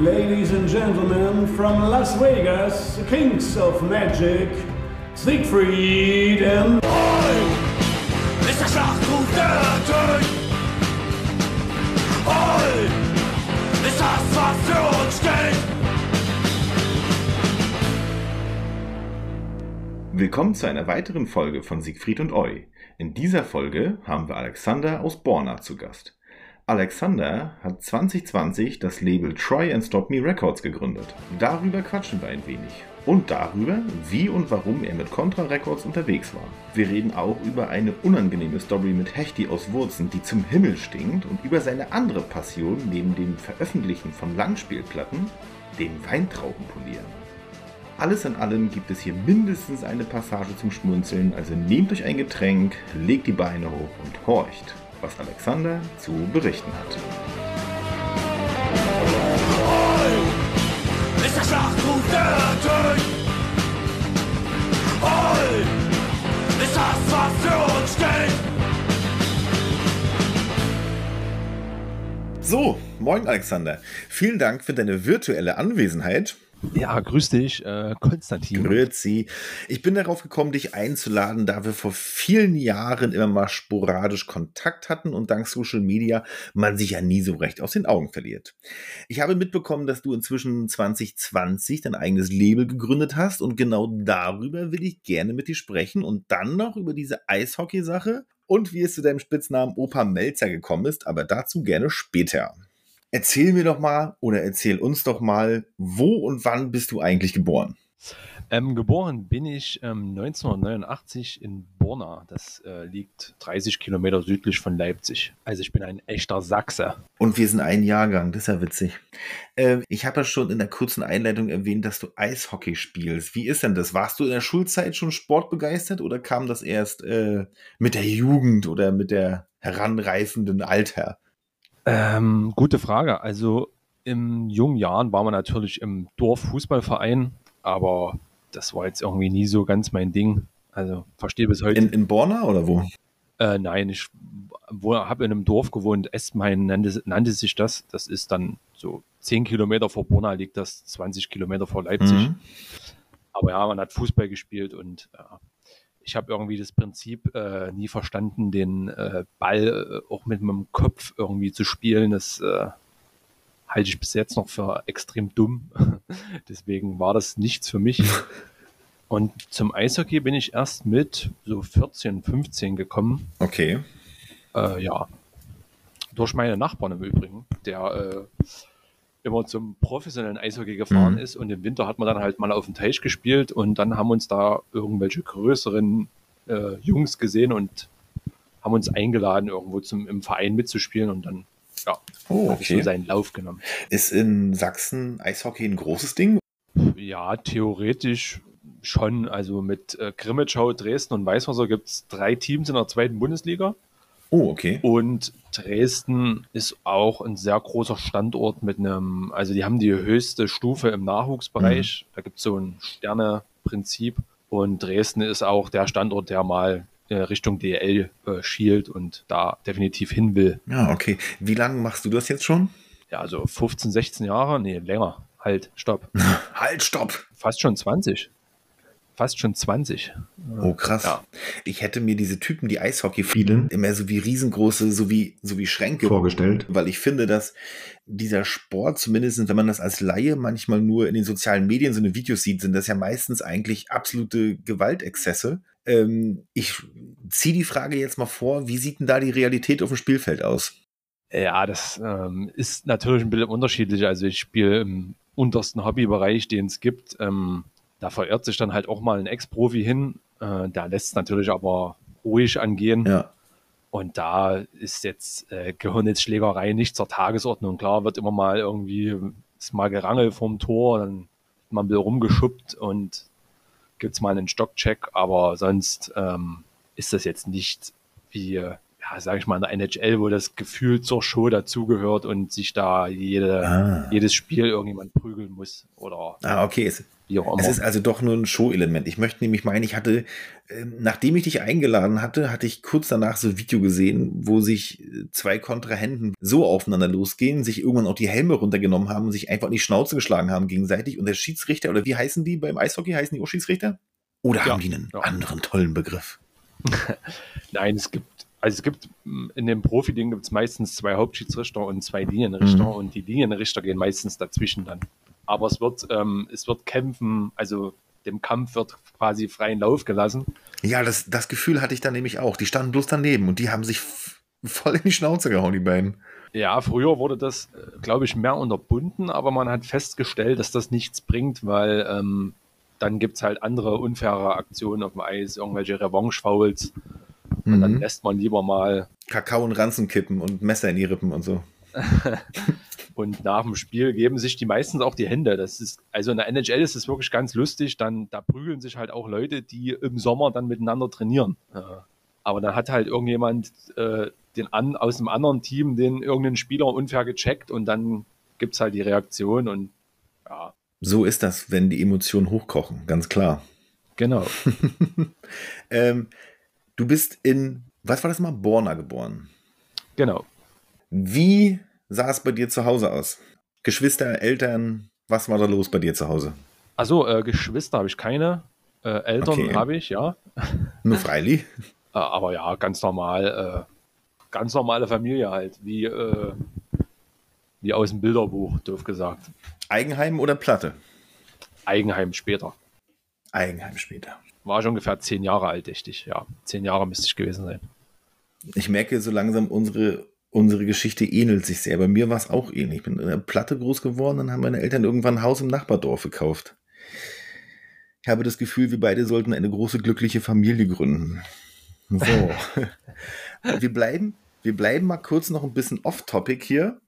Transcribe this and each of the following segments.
Ladies and gentlemen, from Las Vegas, Kings of Magic, Siegfried and... Oi! Ist der Schlachtruf der Tod! Oi! Ist das, was für uns steht! Willkommen zu einer weiteren Folge von Siegfried und Eu. In dieser Folge haben wir Alexander aus Borna zu Gast. Alexander hat 2020 das Label Try and Stop Me Records gegründet. Darüber quatschen wir ein wenig. Und darüber, wie und warum er mit Contra Records unterwegs war. Wir reden auch über eine unangenehme Story mit Hechti aus Wurzen, die zum Himmel stinkt, und über seine andere Passion neben dem Veröffentlichen von Langspielplatten, dem Weintraubenpolieren. Alles in allem gibt es hier mindestens eine Passage zum Schmunzeln, also nehmt euch ein Getränk, legt die Beine hoch und horcht was Alexander zu berichten hat. Oi! Ist der Schlachtruf der Tod! Oi! Ist das, was für uns steht! So, moin Alexander. Vielen Dank für deine virtuelle Anwesenheit. Ja, grüß dich, äh, Konstantin. Grüezi. Ich bin darauf gekommen, dich einzuladen, da wir vor vielen Jahren immer mal sporadisch Kontakt hatten und dank Social Media man sich ja nie so recht aus den Augen verliert. Ich habe mitbekommen, dass du inzwischen 2020 dein eigenes Label gegründet hast und genau darüber will ich gerne mit dir sprechen und dann noch über diese Eishockey-Sache und wie es zu deinem Spitznamen Opa Melzer gekommen ist, aber dazu gerne später. Erzähl mir doch mal oder erzähl uns doch mal, wo und wann bist du eigentlich geboren? Ähm, geboren bin ich ähm, 1989 in Borna. Das äh, liegt 30 Kilometer südlich von Leipzig. Also ich bin ein echter Sachse. Und wir sind ein Jahrgang, das ist ja witzig. Äh, ich habe ja schon in der kurzen Einleitung erwähnt, dass du Eishockey spielst. Wie ist denn das? Warst du in der Schulzeit schon sportbegeistert oder kam das erst äh, mit der Jugend oder mit der heranreifenden Alter? Ähm, gute Frage. Also in jungen Jahren war man natürlich im Dorffußballverein, aber das war jetzt irgendwie nie so ganz mein Ding. Also verstehe bis heute. In, in Borna oder wo? Äh, nein, ich habe in einem Dorf gewohnt, Estmain nannte, nannte sich das. Das ist dann so 10 Kilometer vor Borna liegt das, 20 Kilometer vor Leipzig. Mhm. Aber ja, man hat Fußball gespielt und äh, ich habe irgendwie das Prinzip äh, nie verstanden, den äh, Ball äh, auch mit meinem Kopf irgendwie zu spielen. Das äh, halte ich bis jetzt noch für extrem dumm. Deswegen war das nichts für mich. Und zum Eishockey bin ich erst mit so 14, 15 gekommen. Okay. Äh, ja. Durch meine Nachbarn im Übrigen, der äh, immer zum professionellen Eishockey gefahren Mhm. ist und im Winter hat man dann halt mal auf dem Teich gespielt und dann haben uns da irgendwelche größeren äh, Jungs gesehen und haben uns eingeladen, irgendwo zum, im Verein mitzuspielen und dann ja, Oh, es so okay. seinen Lauf genommen. Ist in Sachsen Eishockey ein großes Ding? Ja, theoretisch schon. Also mit äh, Grimmitschau, Dresden und Weißwasser gibt es drei Teams in der zweiten Bundesliga. Oh, okay. Und Dresden ist auch ein sehr großer Standort mit einem, also die haben die höchste Stufe im Nachwuchsbereich. Da gibt es so ein Sterne-Prinzip. Und Dresden ist auch der Standort, der mal äh, Richtung DL äh, schielt und da definitiv hin will. Ja, okay. Wie lange machst du das jetzt schon? Ja, also 15, 16 Jahre, nee, länger. Halt, stopp. Halt, stopp! Fast schon 20. Fast schon 20. Oh, krass. Ja. Ich hätte mir diese Typen, die Eishockey spielen, immer so wie riesengroße, so wie, so wie Schränke vorgestellt. Weil ich finde, dass dieser Sport, zumindest wenn man das als Laie manchmal nur in den sozialen Medien so eine Videos sieht, sind das ja meistens eigentlich absolute Gewaltexzesse. Ähm, ich ziehe die Frage jetzt mal vor, wie sieht denn da die Realität auf dem Spielfeld aus? Ja, das ähm, ist natürlich ein bisschen unterschiedlich. Also ich spiele im untersten Hobbybereich, den es gibt. Ähm, da verirrt sich dann halt auch mal ein Ex-Profi hin. Äh, der lässt es natürlich aber ruhig angehen. Ja. Und da ist jetzt äh, gehören jetzt Schlägerei nicht zur Tagesordnung. Klar wird immer mal irgendwie ist mal Gerangel vorm Tor, dann wird ein bisschen rumgeschubbt und gibt es mal einen Stockcheck, aber sonst ähm, ist das jetzt nicht wie, äh, ja, sage ich mal, in der NHL, wo das Gefühl zur Show dazugehört und sich da jede, Ah. jedes Spiel irgendjemand prügeln muss. Oder Ah, okay. Es, wie auch immer. Es ist also doch nur ein Show-Element. Ich möchte nämlich meinen, ich hatte, äh, nachdem ich dich eingeladen hatte, hatte ich kurz danach so ein Video gesehen, wo sich äh, zwei Kontrahenten so aufeinander losgehen, sich irgendwann auch die Helme runtergenommen haben und sich einfach in die Schnauze geschlagen haben gegenseitig. Und der Schiedsrichter, oder wie heißen die beim Eishockey? Heißen die auch Schiedsrichter? Oder Ja, haben die einen ja. anderen tollen Begriff? Nein, es gibt, also es gibt mh, in dem Profi-Ding gibt es meistens zwei Hauptschiedsrichter und zwei Linienrichter Mhm. und die Linienrichter gehen meistens dazwischen dann. Aber es wird, ähm, es wird kämpfen, also dem Kampf wird quasi freien Lauf gelassen. Ja, das, das Gefühl hatte ich dann nämlich auch. Die standen bloß daneben und die haben sich voll in die Schnauze gehauen, die beiden. Ja, früher wurde das, glaube ich, mehr unterbunden, aber man hat festgestellt, dass das nichts bringt, weil ähm, dann gibt es halt andere unfaire Aktionen auf dem Eis, irgendwelche Revanche-Fouls. Und dann Mhm. lässt man lieber mal Kakao und Ranzen kippen und Messer in die Rippen und so. und nach dem Spiel geben sich die meistens auch die Hände. Das ist, also in der NHL ist es wirklich ganz lustig. Dann, da prügeln sich halt auch Leute, die im Sommer dann miteinander trainieren. Aber dann hat halt irgendjemand äh, den an, aus einem anderen Team den irgendeinen Spieler unfair gecheckt und dann gibt es halt die Reaktion und ja, So ist das, wenn die Emotionen hochkochen, ganz klar. genau. Ähm, du bist in, was war das mal, Borna geboren. Genau. Wie sah es bei dir zu Hause aus? Geschwister, Eltern, was war da los bei dir zu Hause? Also äh, Geschwister habe ich keine, äh, Eltern Okay. habe ich, ja. Nur Freili? Äh, aber ja, ganz normal, äh, ganz normale Familie halt, wie, äh, wie aus dem Bilderbuch, doof gesagt. Eigenheim oder Platte? Eigenheim später. Eigenheim später. War schon ungefähr zehn Jahre alt, ich. Ja, zehn Jahre müsste ich gewesen sein. Ich merke so langsam, unsere, unsere Geschichte ähnelt sich sehr. Bei mir war es auch ähnlich. Ich bin in der Platte groß geworden, dann haben meine Eltern irgendwann ein Haus im Nachbardorf gekauft. Ich habe das Gefühl, wir beide sollten eine große glückliche Familie gründen. So. wir, bleiben, wir bleiben mal kurz noch ein bisschen off-topic hier.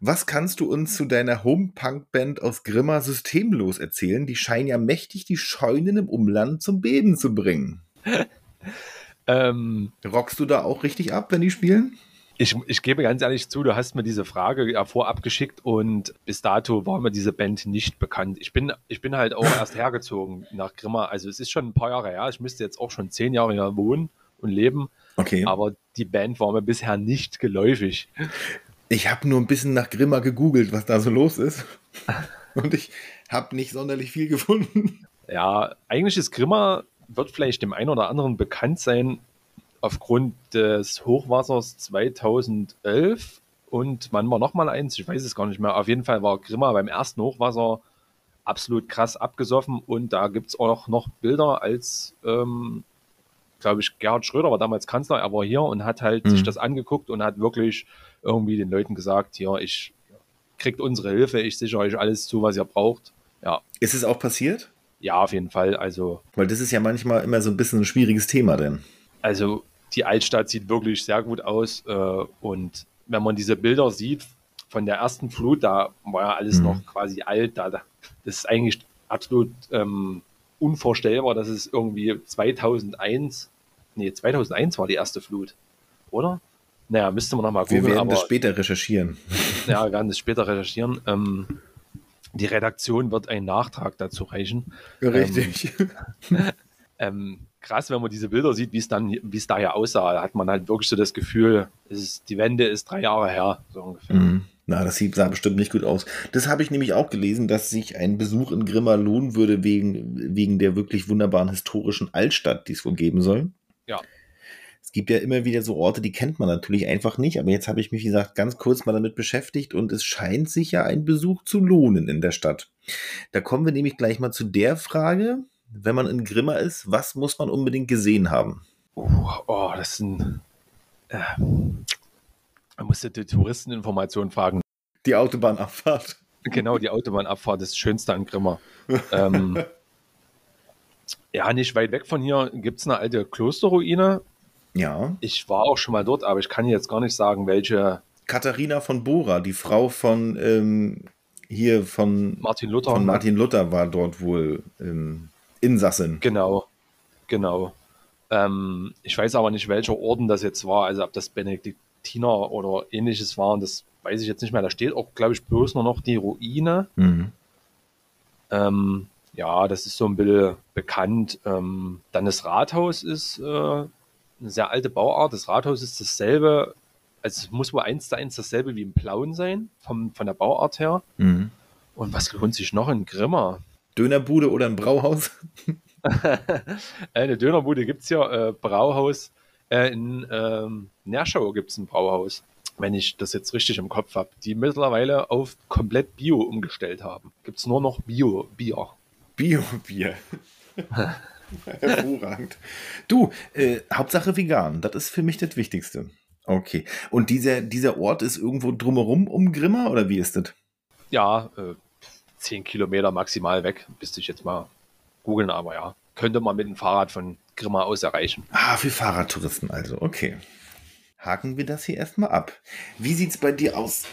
Was kannst du uns zu deiner Home-Punk-Band aus Grimma systemlos erzählen? Die scheinen ja mächtig die Scheunen im Umland zum Beben zu bringen. Ähm, Rockst du da auch richtig ab, wenn die spielen? Ich, ich gebe ganz ehrlich zu, du hast mir diese Frage ja vorab geschickt und bis dato war mir diese Band nicht bekannt. Ich bin, ich bin halt auch erst hergezogen nach Grimma. Also es ist schon ein paar Jahre her. Ich müsste jetzt auch schon zehn Jahre hier wohnen und leben. Okay. Aber die Band war mir bisher nicht geläufig. Ich habe nur ein bisschen nach Grimma gegoogelt, was da so los ist. Und ich habe nicht sonderlich viel gefunden. Ja, eigentlich ist Grimma, wird vielleicht dem einen oder anderen bekannt sein, aufgrund des Hochwassers 2011. Und wann war nochmal eins? Ich weiß es gar nicht mehr. Auf jeden Fall war Grimma beim ersten Hochwasser absolut krass abgesoffen. Und da gibt es auch noch Bilder, als, ähm, glaube ich, Gerhard Schröder war damals Kanzler. Er war hier und hat halt Mhm. sich das angeguckt und hat wirklich irgendwie den Leuten gesagt: Hier, ich kriegt unsere Hilfe, ich sichere euch alles zu, was ihr braucht. Ja, Ist es auch passiert? ja, auf jeden Fall. Also, Weil das ist ja manchmal immer so ein bisschen ein schwieriges Thema, denn. also die Altstadt sieht wirklich sehr gut aus. Äh, und wenn man diese Bilder sieht von der ersten Flut, da war ja alles Mhm. noch quasi alt. Da, da- das ist eigentlich absolut ähm, unvorstellbar, dass es irgendwie 2001, nee, 2001 war die erste Flut, oder? Naja, müsste man nochmal Wir gucken, werden das aber später recherchieren. ja, wir werden das später recherchieren. Ähm, die Redaktion wird einen Nachtrag dazu reichen. Richtig. ähm, krass, wenn man diese Bilder sieht, wie es dann, wie es daher aussah. Da hat man halt wirklich so das Gefühl, ist, die Wende ist drei Jahre her, so ungefähr. Mhm. Na, das sieht, sah bestimmt nicht gut aus. Das habe ich nämlich auch gelesen, dass sich ein Besuch in Grimma lohnen würde wegen, wegen der wirklich wunderbaren historischen Altstadt, die es wohl geben soll. Ja. Es gibt ja immer wieder so Orte, die kennt man natürlich einfach nicht, aber jetzt habe ich mich, wie gesagt, ganz kurz mal damit beschäftigt und es scheint sich ja ein Besuch zu lohnen in der Stadt. Da kommen wir nämlich gleich mal zu der Frage, wenn man in Grimma ist, was muss man unbedingt gesehen haben? Uh, oh, das sind. Äh, man musste die Touristeninformation fragen. Die Autobahnabfahrt. Genau, die Autobahnabfahrt ist das Schönste an Grimma. ähm, ja, nicht weit weg von hier gibt es eine alte Klosterruine. Ja. Ich war auch schon mal dort, aber ich kann jetzt gar nicht sagen, welche. Katharina von Bora, die Frau von ähm, hier von, Martin Luther. von Martin Luther war dort wohl ähm, Insassin. Genau, genau. Ähm, ich weiß aber nicht, welcher Orden das jetzt war, also ob das Benediktiner oder ähnliches waren, das weiß ich jetzt nicht mehr. Da steht auch, glaube ich, bloß nur noch die Ruine. Mhm. Ähm, ja, das ist so ein bisschen bekannt. Ähm, dann das Rathaus ist äh, eine sehr alte Bauart. Das Rathaus ist dasselbe, also es muss wohl eins zu eins dasselbe wie im Blauen sein, vom, von der Bauart her. Mhm. Und was lohnt sich noch in Grimma? Dönerbude oder ein Brauhaus? Eine Dönerbude gibt es ja, äh, Brauhaus. Äh, in ähm, Nerschau gibt es ein Brauhaus, wenn ich das jetzt richtig im Kopf habe, die mittlerweile auf komplett Bio umgestellt haben. Gibt es nur noch Bio-Bier. Bio-Bier. Hervorragend. Du, äh, Hauptsache vegan, das ist für mich das Wichtigste. Okay. Und dieser, dieser Ort ist irgendwo drumherum um Grimma oder wie ist das? Ja, äh, 10 Kilometer maximal weg, müsste ich jetzt mal googeln, aber ja, könnte man mit dem Fahrrad von Grimma aus erreichen. Ah, für Fahrradtouristen also, okay. Haken wir das hier erstmal ab. Wie sieht's bei dir aus,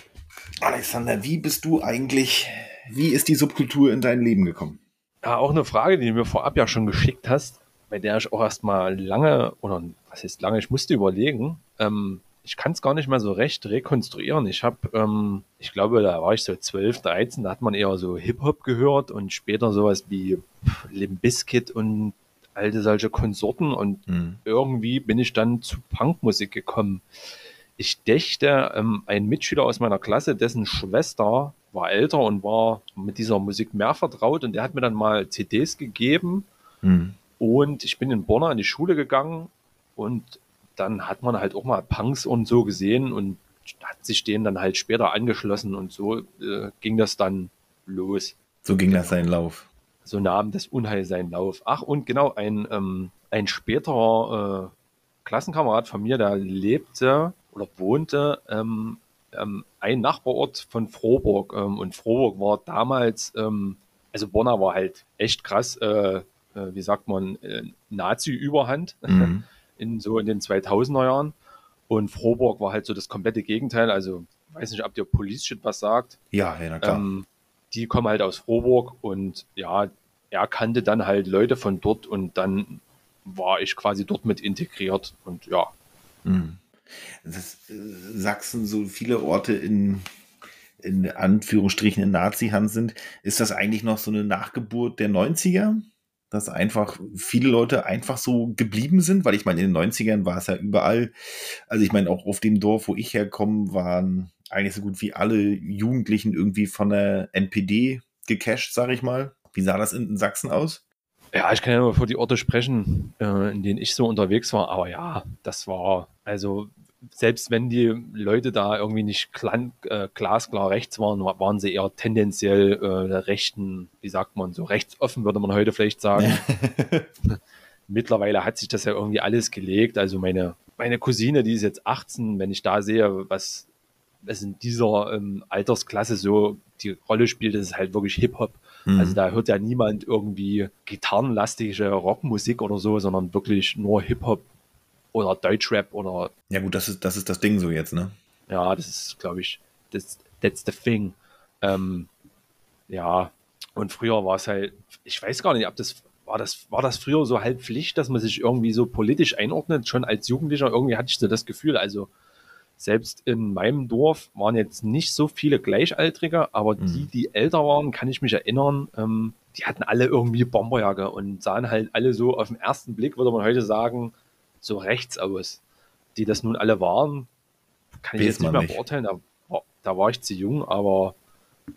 Alexander? Wie bist du eigentlich, wie ist die Subkultur in dein Leben gekommen? Ja, auch eine Frage, die du mir vorab ja schon geschickt hast, bei der ich auch erstmal lange, oder was heißt lange, ich musste überlegen. Ähm, ich kann es gar nicht mehr so recht rekonstruieren. Ich habe, ähm, ich glaube, da war ich so 12, 13, da hat man eher so Hip-Hop gehört und später sowas wie Limp Bizkit und alte solche Konsorten und Mhm. irgendwie bin ich dann zu Punkmusik gekommen. Ich dächte, ähm, ein Mitschüler aus meiner Klasse, dessen Schwester war älter und war mit dieser Musik mehr vertraut und der hat mir dann mal CDs gegeben Hm. und ich bin in Bonner in die Schule gegangen und dann hat man halt auch mal Punks und so gesehen und hat sich denen dann halt später angeschlossen und so äh, ging das dann los. So ging das seinen Lauf. So nahm das Unheil seinen Lauf. Ach, und genau, ein, ähm, ein späterer äh, Klassenkamerad von mir, der lebte oder wohnte ähm, ähm, ein Nachbarort von Frohburg. Ähm, und Frohburg war damals, ähm, also Bonner war halt echt krass, äh, äh, wie sagt man, äh, Nazi-Überhand Mhm. in so in den 2000er Jahren. Und Frohburg war halt so das komplette Gegenteil. Also, weiß nicht, ob dir Police Shit was sagt. Ja, ja, na klar. Ähm, die kommen halt aus Frohburg und ja, er kannte dann halt Leute von dort und dann war ich quasi dort mit integriert und ja, Mhm. Das, äh, Sachsen so viele Orte in, in Anführungsstrichen in Nazi-Hand sind. Ist das eigentlich noch so eine Nachgeburt der 90er? Dass einfach viele Leute einfach so geblieben sind? Weil ich meine, in den 90ern war es ja überall. Also ich meine, auch auf dem Dorf, wo ich herkomme, waren eigentlich so gut wie alle Jugendlichen irgendwie von der NPD gecasht, sag ich mal. Wie sah das in Sachsen aus? Ja, ich kann ja nur für die Orte sprechen, äh, in denen ich so unterwegs war. Aber ja, das war, also selbst wenn die Leute da irgendwie nicht klan, äh, glasklar rechts waren, wa- waren sie eher tendenziell äh, der rechten, wie sagt man, so rechtsoffen, würde man heute vielleicht sagen. Mittlerweile hat sich das ja irgendwie alles gelegt. Also meine, meine Cousine, die ist jetzt 18, wenn ich da sehe, was, was in dieser ähm, Altersklasse so die Rolle spielt, das ist halt wirklich Hip-Hop. Mhm. Also da hört ja niemand irgendwie gitarrenlastige Rockmusik oder so, sondern wirklich nur Hip-Hop oder Deutschrap oder Ja gut, das ist, das ist das Ding so jetzt, ne? ja, das ist, glaube ich, das, that's the thing. Ähm, ja, und früher war es halt, ich weiß gar nicht, ob das war das, war das früher so halb Pflicht, dass man sich irgendwie so politisch einordnet, schon als Jugendlicher, irgendwie hatte ich so das Gefühl, also selbst in meinem Dorf waren jetzt nicht so viele Gleichaltrige, aber Mhm. die, die älter waren, kann ich mich erinnern, ähm, die hatten alle irgendwie Bomberjacke und sahen halt alle so auf den ersten Blick, würde man heute sagen, so rechts aus. Die das nun alle waren, kann ich Weiß jetzt nicht mehr nicht. beurteilen. Da, war- da war ich zu jung, aber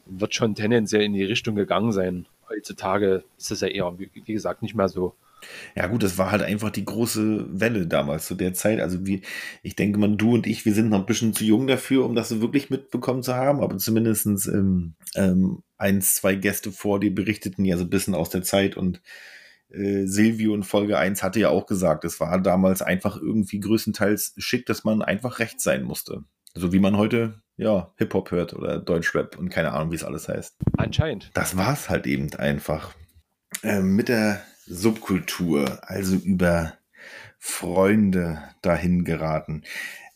wird schon tendenziell in die Richtung gegangen sein. Heutzutage ist es ja eher, wie, wie gesagt, nicht mehr so. Ja gut, das war halt einfach die große Welle damals zu der Zeit. Also wie, ich denke mal, du und ich, wir sind noch ein bisschen zu jung dafür, um das so wirklich mitbekommen zu haben, aber zumindestens ähm, ähm, eins, zwei Gäste vor dir berichteten ja so ein bisschen aus der Zeit und äh, Silvio in Folge 1 hatte ja auch gesagt, es war damals einfach irgendwie größtenteils schick, dass man einfach rechts sein musste. So wie man heute, ja, Hip-Hop hört oder Deutschrap und keine Ahnung, wie es alles heißt Anscheinend. das war's halt eben einfach. Ähm, mit der Subkultur, also über Freunde dahin geraten.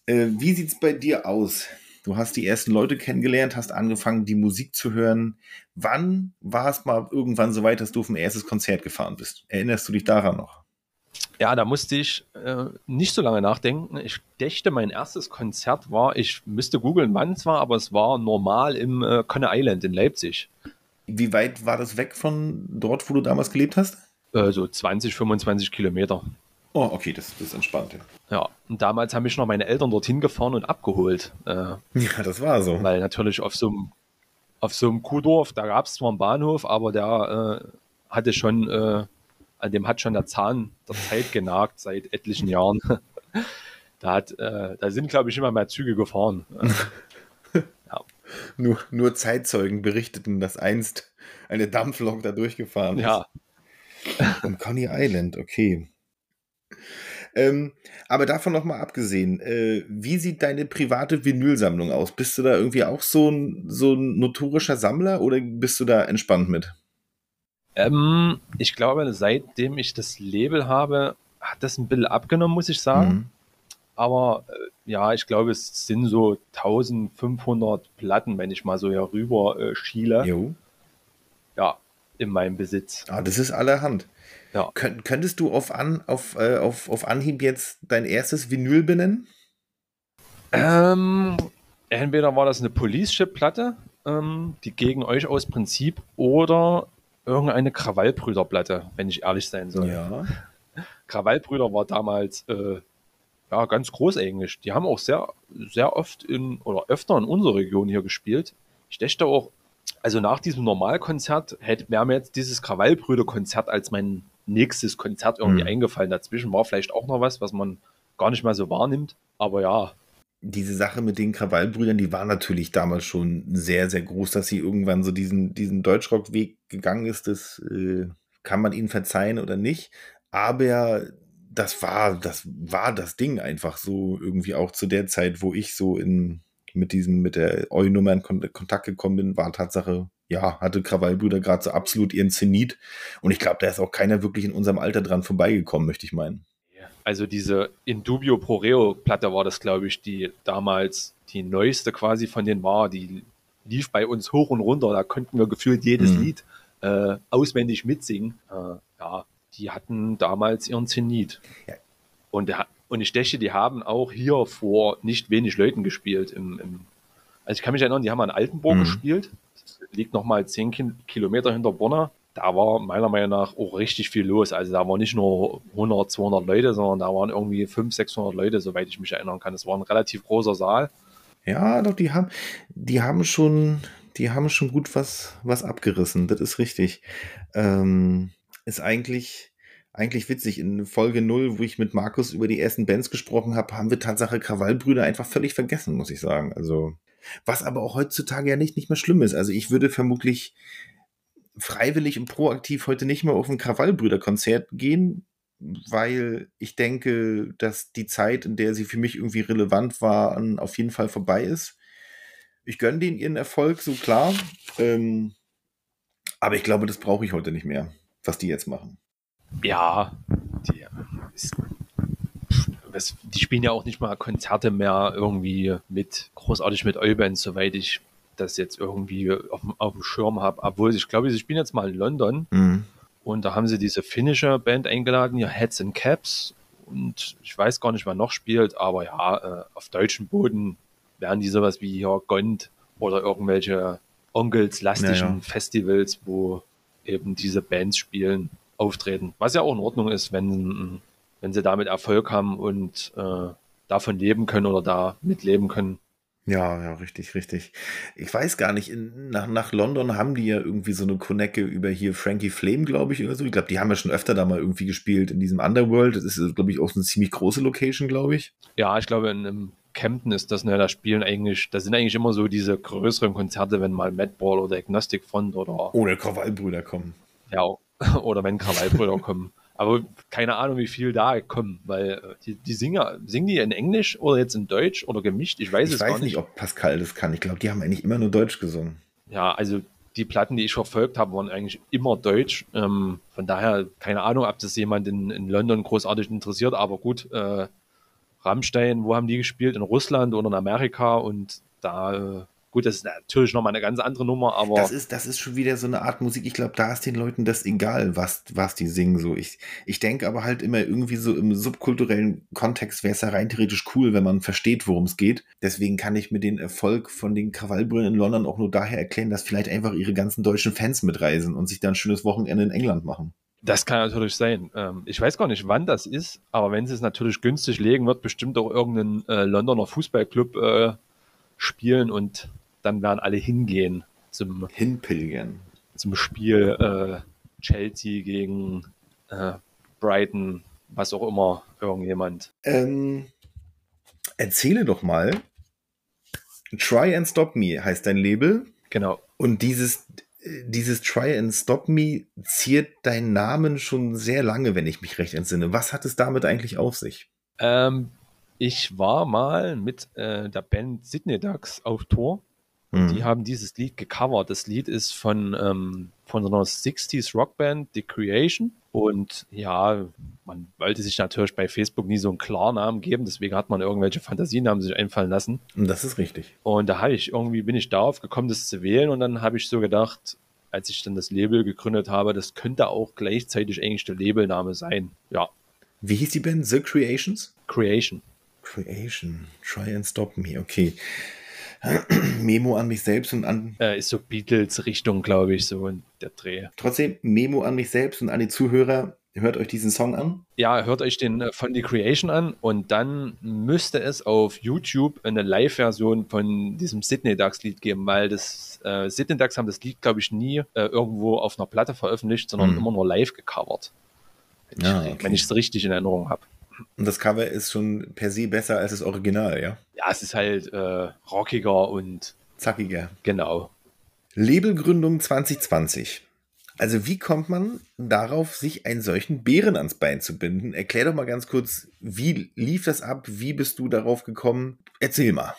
Äh, wie sieht's bei dir aus? Du hast die ersten Leute kennengelernt, hast angefangen, die Musik zu hören. Wann war es mal irgendwann so weit, dass du auf ein erstes Konzert gefahren bist? Erinnerst du dich daran noch? Ja, da musste ich äh, nicht so lange nachdenken. Ich dächte, mein erstes Konzert war, ich müsste googeln, wann es war, aber es war normal im äh, Conne Island in Leipzig. Wie weit war das weg von dort, wo du damals gelebt hast? Äh, so 20, 25 Kilometer. Oh, okay, das, das ist entspannt. Ja, und damals haben mich noch meine Eltern dorthin gefahren und abgeholt. Äh, ja, das war so. Weil natürlich auf so einem, auf so einem Kuhdorf, da gab es zwar einen Bahnhof, aber der äh, hatte schon, äh, an dem hat schon der Zahn der Zeit genagt seit etlichen Jahren. da, hat, äh, da sind, glaube ich, immer mehr Züge gefahren. ja. nur, nur Zeitzeugen berichteten, dass einst eine Dampflok da durchgefahren ist. Ja. Um Coney Island, okay. Ähm, aber davon nochmal abgesehen, äh, wie sieht deine private Vinylsammlung aus? Bist du da irgendwie auch so ein, so ein notorischer Sammler oder bist du da entspannt mit? Ähm, ich glaube, seitdem ich das Label habe, hat das ein bisschen abgenommen, muss ich sagen. Mhm. Aber äh, ja, ich glaube, es sind so 1500 Platten, wenn ich mal so hier rüber äh, schiele. Jo. Ja, in meinem Besitz. Ah, das ist allerhand. Ja. Könnt, könntest du auf, an, auf, äh, auf, auf Anhieb jetzt dein erstes Vinyl benennen? Ähm, entweder war das eine Police-Chip-Platte, ähm, die gegen euch aus Prinzip, oder irgendeine Krawallbrüder-Platte, wenn ich ehrlich sein soll. Ja. Krawallbrüder war damals äh, ja, ganz groß eigentlich. Die haben auch sehr, sehr oft in oder öfter in unserer Region hier gespielt. Ich dächte auch, also nach diesem Normalkonzert hätte wäre mir jetzt dieses Krawallbrüder-Konzert als mein nächstes Konzert irgendwie mhm. eingefallen. Dazwischen war vielleicht auch noch was, was man gar nicht mal so wahrnimmt. Aber ja. Diese Sache mit den Krawallbrüdern, die war natürlich damals schon sehr, sehr groß, dass sie irgendwann so diesen, diesen Deutschrock-Weg gegangen ist. Das äh, kann man ihnen verzeihen oder nicht. Aber das war, das war das Ding einfach so irgendwie auch zu der Zeit, wo ich so in, mit diesem, mit der Eu-Nummer in Kontakt gekommen bin, war Tatsache ja, hatte Krawallbrüder gerade so absolut ihren Zenit. Und ich glaube, da ist auch keiner wirklich in unserem Alter dran vorbeigekommen, möchte ich meinen. Also diese Indubio Pro Reo Platte war das, glaube ich, die damals die neueste quasi von denen war. Die lief bei uns hoch und runter. Da konnten wir gefühlt jedes mhm. Lied äh, auswendig mitsingen. Äh, ja, die hatten damals ihren Zenit. Ja. Und, der, und ich denke, die haben auch hier vor nicht wenig Leuten gespielt. Im, im also ich kann mich erinnern, die haben an Altenburg mhm. gespielt liegt nochmal 10 Kilometer hinter Bonner. Da war meiner Meinung nach auch richtig viel los. Also da waren nicht nur 100, 200 Leute, sondern da waren irgendwie 500, 600 Leute, soweit ich mich erinnern kann. Es war ein relativ großer Saal. Ja, doch, die haben, die haben schon, die haben schon gut was, was abgerissen. Das ist richtig. Ähm, ist eigentlich, eigentlich witzig. In Folge 0, wo ich mit Markus über die ersten Bands gesprochen habe, haben wir Tatsache Krawallbrüder einfach völlig vergessen, muss ich sagen. Also, was aber auch heutzutage ja nicht, nicht mehr schlimm ist. Also ich würde vermutlich freiwillig und proaktiv heute nicht mehr auf ein Krawallbrüder-Konzert gehen, weil ich denke, dass die Zeit, in der sie für mich irgendwie relevant waren, auf jeden Fall vorbei ist. Ich gönne denen ihren Erfolg, so klar. Ähm, aber ich glaube, das brauche ich heute nicht mehr, was die jetzt machen. Ja, die, die spielen ja auch nicht mal Konzerte mehr irgendwie mit, großartig mit Eubands, soweit ich das jetzt irgendwie auf, auf dem Schirm habe. Obwohl, ich glaube, sie spielen jetzt mal in London mhm. und da haben sie diese finnische Band eingeladen, ja, Heads and Caps. Und ich weiß gar nicht, wer noch spielt, aber ja, äh, auf deutschem Boden werden die sowas wie hier Gond oder irgendwelche Onkels-lastischen ja, ja. Festivals, wo eben diese Bands spielen, auftreten. Was ja auch in Ordnung ist, wenn wenn sie damit Erfolg haben und äh, davon leben können oder da mitleben können. Ja, ja, richtig, richtig. Ich weiß gar nicht, in, nach, nach London haben die ja irgendwie so eine Konecke über hier Frankie Flame, glaube ich, oder so. Ich glaube, die haben ja schon öfter da mal irgendwie gespielt in diesem Underworld. Das ist, glaube ich, auch so eine ziemlich große Location, glaube ich. Ja, ich glaube, in, in Kempten ist das, ne, da spielen eigentlich, da sind eigentlich immer so diese größeren Konzerte, wenn mal Madball oder Agnostic Front oder. Oder Krawallbrüder kommen. Ja, oder wenn Krawallbrüder kommen. Aber keine Ahnung, wie viel da kommen, weil äh, die, die Singer, singen die in Englisch oder jetzt in Deutsch oder gemischt? Ich weiß ich es weiß gar nicht. nicht, ob Pascal das kann. Ich glaube, die haben eigentlich immer nur Deutsch gesungen. Ja, also die Platten, die ich verfolgt habe, waren eigentlich immer deutsch. Ähm, von daher, keine Ahnung, ob das jemand in, in London großartig interessiert, aber gut, äh, Rammstein, wo haben die gespielt? In Russland oder in Amerika und da, äh, Gut, das ist natürlich nochmal eine ganz andere Nummer, aber. Das ist, das ist schon wieder so eine Art Musik. Ich glaube, da ist den Leuten das egal, was, was die singen. So. Ich, ich denke aber halt immer irgendwie so im subkulturellen Kontext wäre es ja rein theoretisch cool, wenn man versteht, worum es geht. Deswegen kann ich mir den Erfolg von den Krawallbrüllen in London auch nur daher erklären, dass vielleicht einfach ihre ganzen deutschen Fans mitreisen und sich dann ein schönes Wochenende in England machen. Das kann natürlich sein. Ähm, ich weiß gar nicht, wann das ist, aber wenn sie es natürlich günstig legen, wird bestimmt auch irgendein äh, Londoner Fußballclub äh, spielen und dann werden alle hingehen zum Hinpilgern. Zum Spiel äh, Chelsea gegen äh, Brighton, was auch immer, irgendjemand. Ähm, erzähle doch mal. Try and Stop Me heißt dein Label. Genau. Und dieses, dieses Try and Stop Me ziert deinen Namen schon sehr lange, wenn ich mich recht entsinne. Was hat es damit eigentlich auf sich? Ähm, ich war mal mit äh, der Band Sydney Ducks auf Tour Mhm. Die haben dieses Lied gecovert. Das Lied ist von, ähm, von so einer 60s Rockband, The Creation. Und ja, man wollte sich natürlich bei Facebook nie so einen Klarnamen geben, deswegen hat man irgendwelche Fantasienamen sich einfallen lassen. Das ist richtig. Und da habe ich irgendwie, bin ich darauf gekommen, das zu wählen und dann habe ich so gedacht, als ich dann das Label gegründet habe, das könnte auch gleichzeitig eigentlich der Labelname sein. Ja. Wie hieß die Band? The Creations? Creation. Creation. Try and Stop Me. Okay. Memo an mich selbst und an. Äh, ist so Beatles-Richtung, glaube ich, so in der Dreh. Trotzdem, Memo an mich selbst und an die Zuhörer. Hört euch diesen Song an. Ja, hört euch den äh, von The Creation an und dann müsste es auf YouTube eine Live-Version von diesem Sydney Ducks-Lied geben, weil das äh, Sydney Ducks haben das Lied, glaube ich, nie äh, irgendwo auf einer Platte veröffentlicht, sondern hm. immer nur live gecovert. Wenn ja, ich okay. es richtig in Erinnerung habe. Und das Cover ist schon per se besser als das Original, ja? Ja, es ist halt äh, rockiger und zackiger. Genau. Labelgründung 2020. Also wie kommt man darauf, sich einen solchen Bären ans Bein zu binden? Erklär doch mal ganz kurz, wie lief das ab? Wie bist du darauf gekommen? Erzähl mal.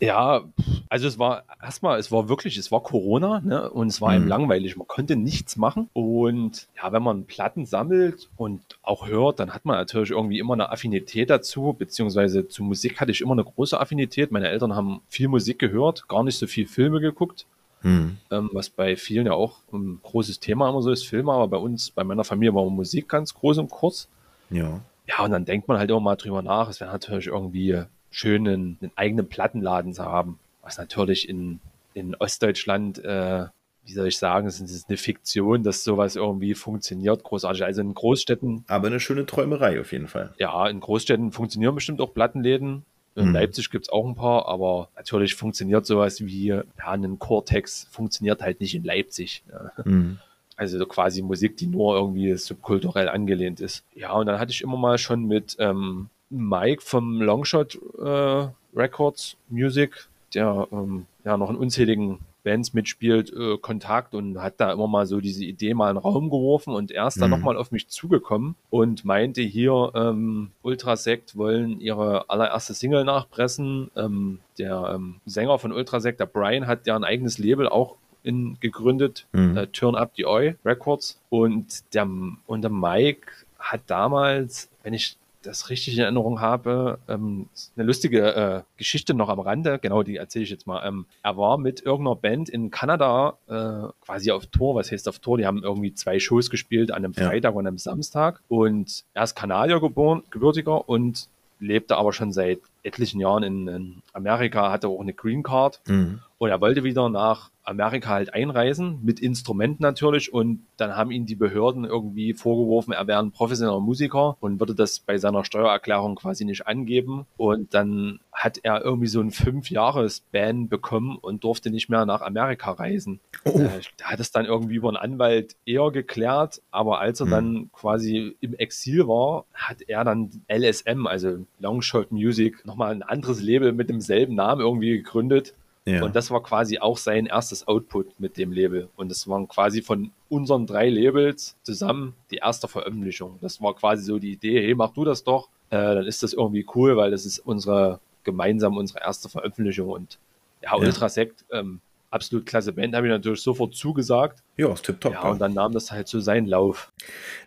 Ja, also es war erstmal, es war wirklich, es war Corona ne? und es war mhm. einem langweilig. Man konnte nichts machen. Und ja, wenn man Platten sammelt und auch hört, dann hat man natürlich irgendwie immer eine Affinität dazu, beziehungsweise zu Musik hatte ich immer eine große Affinität. Meine Eltern haben viel Musik gehört, gar nicht so viel Filme geguckt. Mhm. Ähm, was bei vielen ja auch ein großes Thema immer so ist, Filme, aber bei uns, bei meiner Familie war Musik ganz groß und kurz. Ja. Ja, und dann denkt man halt immer mal drüber nach. Es wäre natürlich irgendwie schön einen, eigenen Plattenladen zu haben, was natürlich in, in Ostdeutschland, äh, wie soll ich sagen, es ist eine Fiktion, dass sowas irgendwie funktioniert, großartig. Also in Großstädten. Aber eine schöne Träumerei auf jeden Fall. Ja, in Großstädten funktionieren bestimmt auch Plattenläden. In hm. Leipzig gibt es auch ein paar, aber natürlich funktioniert sowas wie ja, ein Cortex, funktioniert halt nicht in Leipzig. Ja. Hm. Also quasi Musik, die nur irgendwie subkulturell angelehnt ist. Ja, und dann hatte ich immer mal schon mit ähm, Mike vom Longshot äh, Records Music, der ähm, ja noch in unzähligen Bands mitspielt, äh, Kontakt und hat da immer mal so diese Idee mal in den Raum geworfen und er ist mhm. dann nochmal auf mich zugekommen und meinte hier, ähm, Ultrasekt wollen ihre allererste Single nachpressen. Ähm, der ähm, Sänger von Ultrasekt, der Brian, hat ja ein eigenes Label auch in, gegründet, mhm. äh, Turn Up the Oi Records und der, und der Mike hat damals, wenn ich das richtig in Erinnerung habe, ähm, eine lustige äh, Geschichte noch am Rande, genau die erzähle ich jetzt mal. Ähm, er war mit irgendeiner Band in Kanada äh, quasi auf Tour, was heißt auf Tour? Die haben irgendwie zwei Shows gespielt an einem Freitag ja. und einem Samstag und er ist Kanadier geboren, gebürtiger und lebte aber schon seit etlichen Jahren in, in Amerika, hatte auch eine Green Card mhm. und er wollte wieder nach Amerika halt einreisen, mit Instrumenten natürlich. Und dann haben ihn die Behörden irgendwie vorgeworfen, er wäre ein professioneller Musiker und würde das bei seiner Steuererklärung quasi nicht angeben. Und dann hat er irgendwie so ein Fünf-Jahres-Ban bekommen und durfte nicht mehr nach Amerika reisen. Oh. Äh, er hat es dann irgendwie über einen Anwalt eher geklärt, aber als er hm. dann quasi im Exil war, hat er dann LSM, also Longshot Music, nochmal ein anderes Label mit demselben Namen irgendwie gegründet ja. Und das war quasi auch sein erstes Output mit dem Label. Und das waren quasi von unseren drei Labels zusammen die erste Veröffentlichung. Das war quasi so die Idee, hey, mach du das doch. Äh, dann ist das irgendwie cool, weil das ist unsere gemeinsam unsere erste Veröffentlichung. Und ja, Ultrasekt ähm, absolut klasse Band, habe ich natürlich sofort zugesagt. Ja, ist tipptopp. Ja, und dann nahm das halt so seinen Lauf.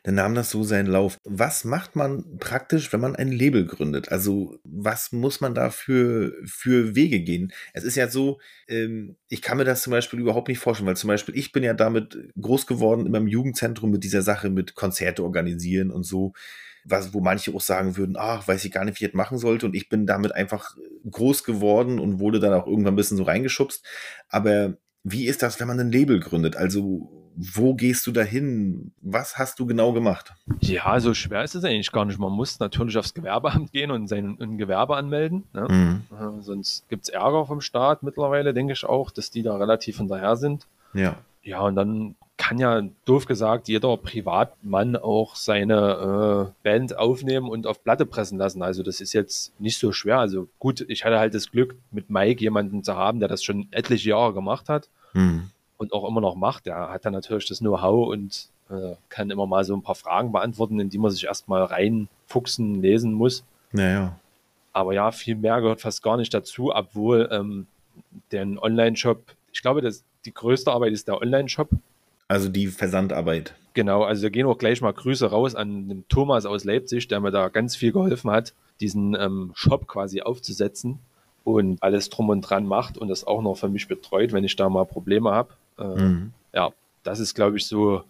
Dann nahm das so seinen Lauf. Was macht man praktisch, wenn man ein Label gründet? Also, was muss man da für, für Wege gehen? Es ist ja so, ähm, ich kann mir das zum Beispiel überhaupt nicht vorstellen, weil zum Beispiel ich bin ja damit groß geworden in meinem Jugendzentrum mit dieser Sache mit Konzerte organisieren und so was, wo manche auch sagen würden, ach, weiß ich gar nicht, wie ich das machen sollte. Und ich bin damit einfach groß geworden und wurde dann auch irgendwann ein bisschen so reingeschubst. Aber wie ist das, wenn man ein Label gründet? Also, wo gehst du dahin? Was hast du genau gemacht? Ja, so schwer ist es eigentlich gar nicht. Man muss natürlich aufs Gewerbeamt gehen und sein ein Gewerbe anmelden. Ne? Mhm. Äh, sonst gibt es Ärger vom Staat mittlerweile, denke ich auch, dass die da relativ hinterher sind. Ja. Ja, und dann kann ja, doof gesagt, jeder Privatmann auch seine äh, Band aufnehmen und auf Platte pressen lassen. Also das ist jetzt nicht so schwer. Also gut, ich hatte halt das Glück, mit Mike jemanden zu haben, der das schon etliche Jahre gemacht hat mhm. und auch immer noch macht. Der hat dann natürlich das Know-how und äh, kann immer mal so ein paar Fragen beantworten, in die man sich erstmal reinfuchsen, lesen muss. Naja. Aber ja, viel mehr gehört fast gar nicht dazu, obwohl ähm, den Online-Shop, ich glaube, das, die größte Arbeit ist der Online-Shop. Also die Versandarbeit. Genau, also da gehen auch gleich mal Grüße raus an den Thomas aus Leipzig, der mir da ganz viel geholfen hat, diesen ähm, Shop quasi aufzusetzen und alles drum und dran macht und das auch noch für mich betreut, wenn ich da mal Probleme habe. Äh, mhm. Ja, das ist, glaube ich, so,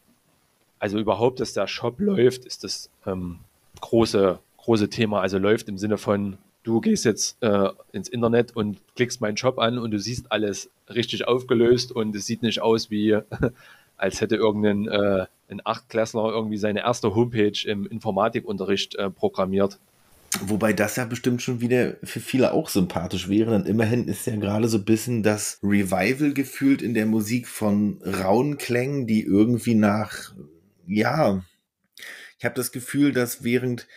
also überhaupt, dass der Shop läuft, ist das ähm, große, große Thema. Also läuft im Sinne von, du gehst jetzt äh, ins Internet und klickst meinen Shop an und du siehst alles richtig aufgelöst und es sieht nicht aus wie als hätte irgendein äh, ein Achtklässler irgendwie seine erste Homepage im Informatikunterricht äh, programmiert. Wobei das ja bestimmt schon wieder für viele auch sympathisch wäre. Denn immerhin ist ja gerade so ein bisschen das Revival gefühlt in der Musik von rauen Klängen, die irgendwie nach, ja, ich habe das Gefühl, dass während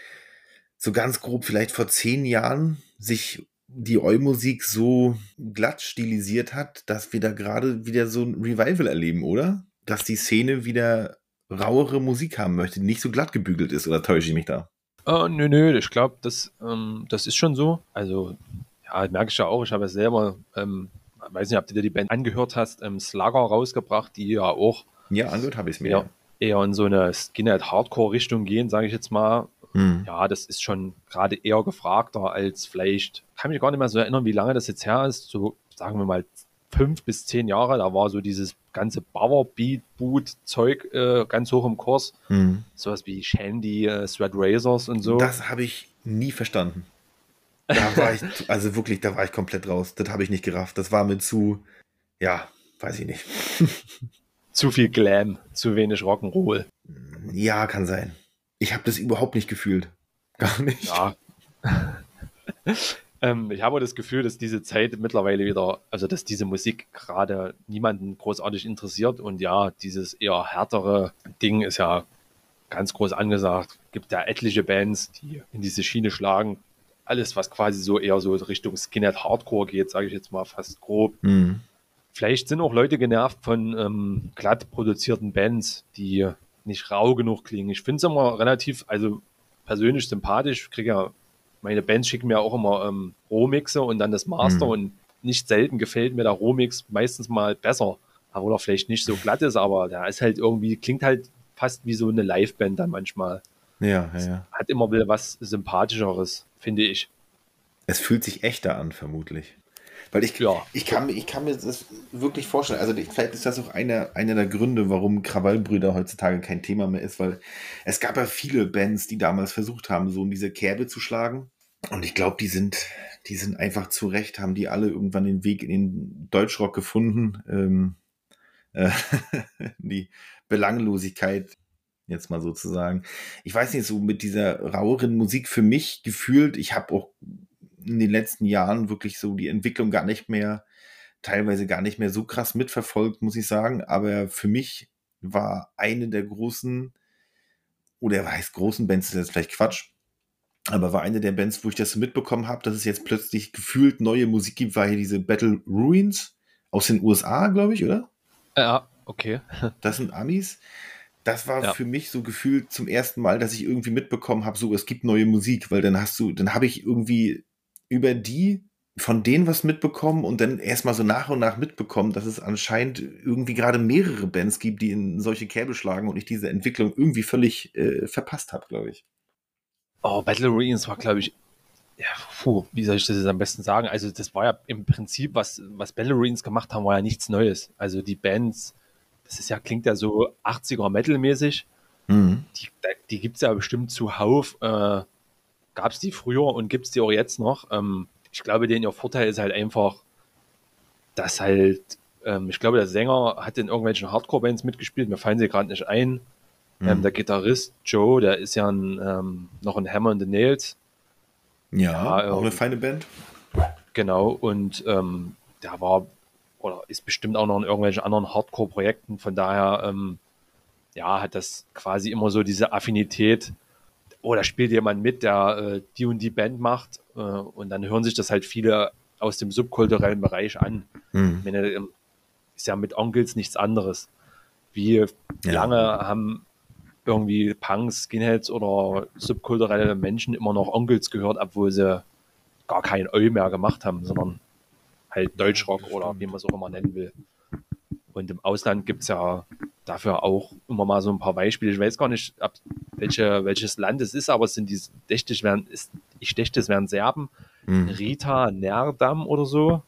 so ganz grob vielleicht vor zehn Jahren sich die Eu-Musik so glatt stilisiert hat, dass wir da gerade wieder so ein Revival erleben, oder? dass die Szene wieder rauere Musik haben möchte, die nicht so glatt gebügelt ist, oder täusche ich mich da? Uh, nö, nö, ich glaube, das, ähm, das ist schon so. Also, ja, merke ich ja auch, ich habe ja selber, ähm, weiß nicht, ob du dir die Band angehört hast, ähm, Slugger rausgebracht, die ja auch. Ja, angehört habe ich es mir. Eher, eher in so eine Skinhead-Hardcore-Richtung gehen, sage ich jetzt mal. Hm. Ja, das ist schon gerade eher gefragter als vielleicht, kann mich gar nicht mehr so erinnern, wie lange das jetzt her ist, so sagen wir mal fünf bis zehn Jahre, da war so dieses ganze Powerbeat-Boot-Zeug äh, ganz hoch im Kurs. Mhm. Sowas wie Shandy, äh, Thread Razors und so. Das habe ich nie verstanden. Da war ich, also wirklich, da war ich komplett raus. Das habe ich nicht gerafft. Das war mir zu, ja, weiß ich nicht. zu viel Glam, zu wenig Rock'n'Roll. Ja, kann sein. Ich habe das überhaupt nicht gefühlt. Gar nicht. Ja. Ähm, ich habe das Gefühl, dass diese Zeit mittlerweile wieder, also dass diese Musik gerade niemanden großartig interessiert und ja, dieses eher härtere Ding ist ja ganz groß angesagt. Gibt ja etliche Bands, die in diese Schiene schlagen. Alles, was quasi so eher so Richtung Skinhead Hardcore geht, sage ich jetzt mal fast grob. Mhm. Vielleicht sind auch Leute genervt von ähm, glatt produzierten Bands, die nicht rau genug klingen. Ich finde es immer relativ, also persönlich sympathisch. Ich kriege ja meine Bands schicken mir auch immer ähm, Rohmixe und dann das Master mhm. und nicht selten gefällt mir der Rohmix meistens mal besser. Obwohl er vielleicht nicht so glatt ist, aber der ist halt irgendwie, klingt halt fast wie so eine Liveband dann manchmal. Ja, ja, ja. Hat immer wieder was Sympathischeres, finde ich. Es fühlt sich echter an, vermutlich. Weil ich, ja. ich, kann, ich kann mir das wirklich vorstellen. Also vielleicht ist das auch einer, einer der Gründe, warum Krawallbrüder heutzutage kein Thema mehr ist, weil es gab ja viele Bands, die damals versucht haben, so in diese Kerbe zu schlagen. Und ich glaube, die sind, die sind einfach zu Recht, haben die alle irgendwann den Weg in den Deutschrock gefunden. Ähm, äh, die Belanglosigkeit, jetzt mal sozusagen. Ich weiß nicht, so mit dieser raueren Musik für mich gefühlt, ich habe auch in den letzten Jahren wirklich so die Entwicklung gar nicht mehr, teilweise gar nicht mehr so krass mitverfolgt, muss ich sagen. Aber für mich war eine der großen, oder heißt großen Bands, ist jetzt vielleicht Quatsch, aber war eine der Bands, wo ich das mitbekommen habe, dass es jetzt plötzlich gefühlt neue Musik gibt, war hier diese Battle Ruins aus den USA, glaube ich, oder? Ja, okay. Das sind Amis. Das war ja. für mich so gefühlt zum ersten Mal, dass ich irgendwie mitbekommen habe, so es gibt neue Musik, weil dann hast du, dann habe ich irgendwie über die von denen was mitbekommen und dann erstmal so nach und nach mitbekommen, dass es anscheinend irgendwie gerade mehrere Bands gibt, die in solche Käbel schlagen und ich diese Entwicklung irgendwie völlig äh, verpasst habe, glaube ich. Oh, Battle Arenas war, glaube ich, ja, puh, wie soll ich das jetzt am besten sagen? Also, das war ja im Prinzip, was, was Battle Arenas gemacht haben, war ja nichts Neues. Also, die Bands, das ist ja, klingt ja so 80er Metal-mäßig. Mhm. Die, die gibt es ja bestimmt zuhauf. Äh, Gab es die früher und gibt es die auch jetzt noch? Ähm, ich glaube, den ihr Vorteil ist halt einfach, dass halt, ähm, ich glaube, der Sänger hat in irgendwelchen Hardcore-Bands mitgespielt, mir fallen sie gerade nicht ein. Mhm. Ähm, der Gitarrist Joe, der ist ja ein, ähm, noch ein Hammer in the Nails. Ja, ja auch eine feine Band. Genau, und ähm, der war oder ist bestimmt auch noch in irgendwelchen anderen Hardcore-Projekten. Von daher, ähm, ja, hat das quasi immer so diese Affinität oh, da spielt jemand mit, der äh, die und die Band macht. Äh, und dann hören sich das halt viele aus dem subkulturellen Bereich an. Mhm. Meine, ähm, ist ja mit Onkels nichts anderes. Wie ja. lange haben irgendwie Punks, Skinheads oder subkulturelle Menschen immer noch Onkels gehört, obwohl sie gar kein Eu mehr gemacht haben, sondern halt Deutschrock oder wie man es auch immer nennen will. Und im Ausland gibt es ja dafür auch immer mal so ein paar Beispiele. Ich weiß gar nicht, ab welche, welches Land es ist, aber es sind die, ich, werden, ist, ich dächte, es wären Serben. Mhm. Rita Nerdam oder so.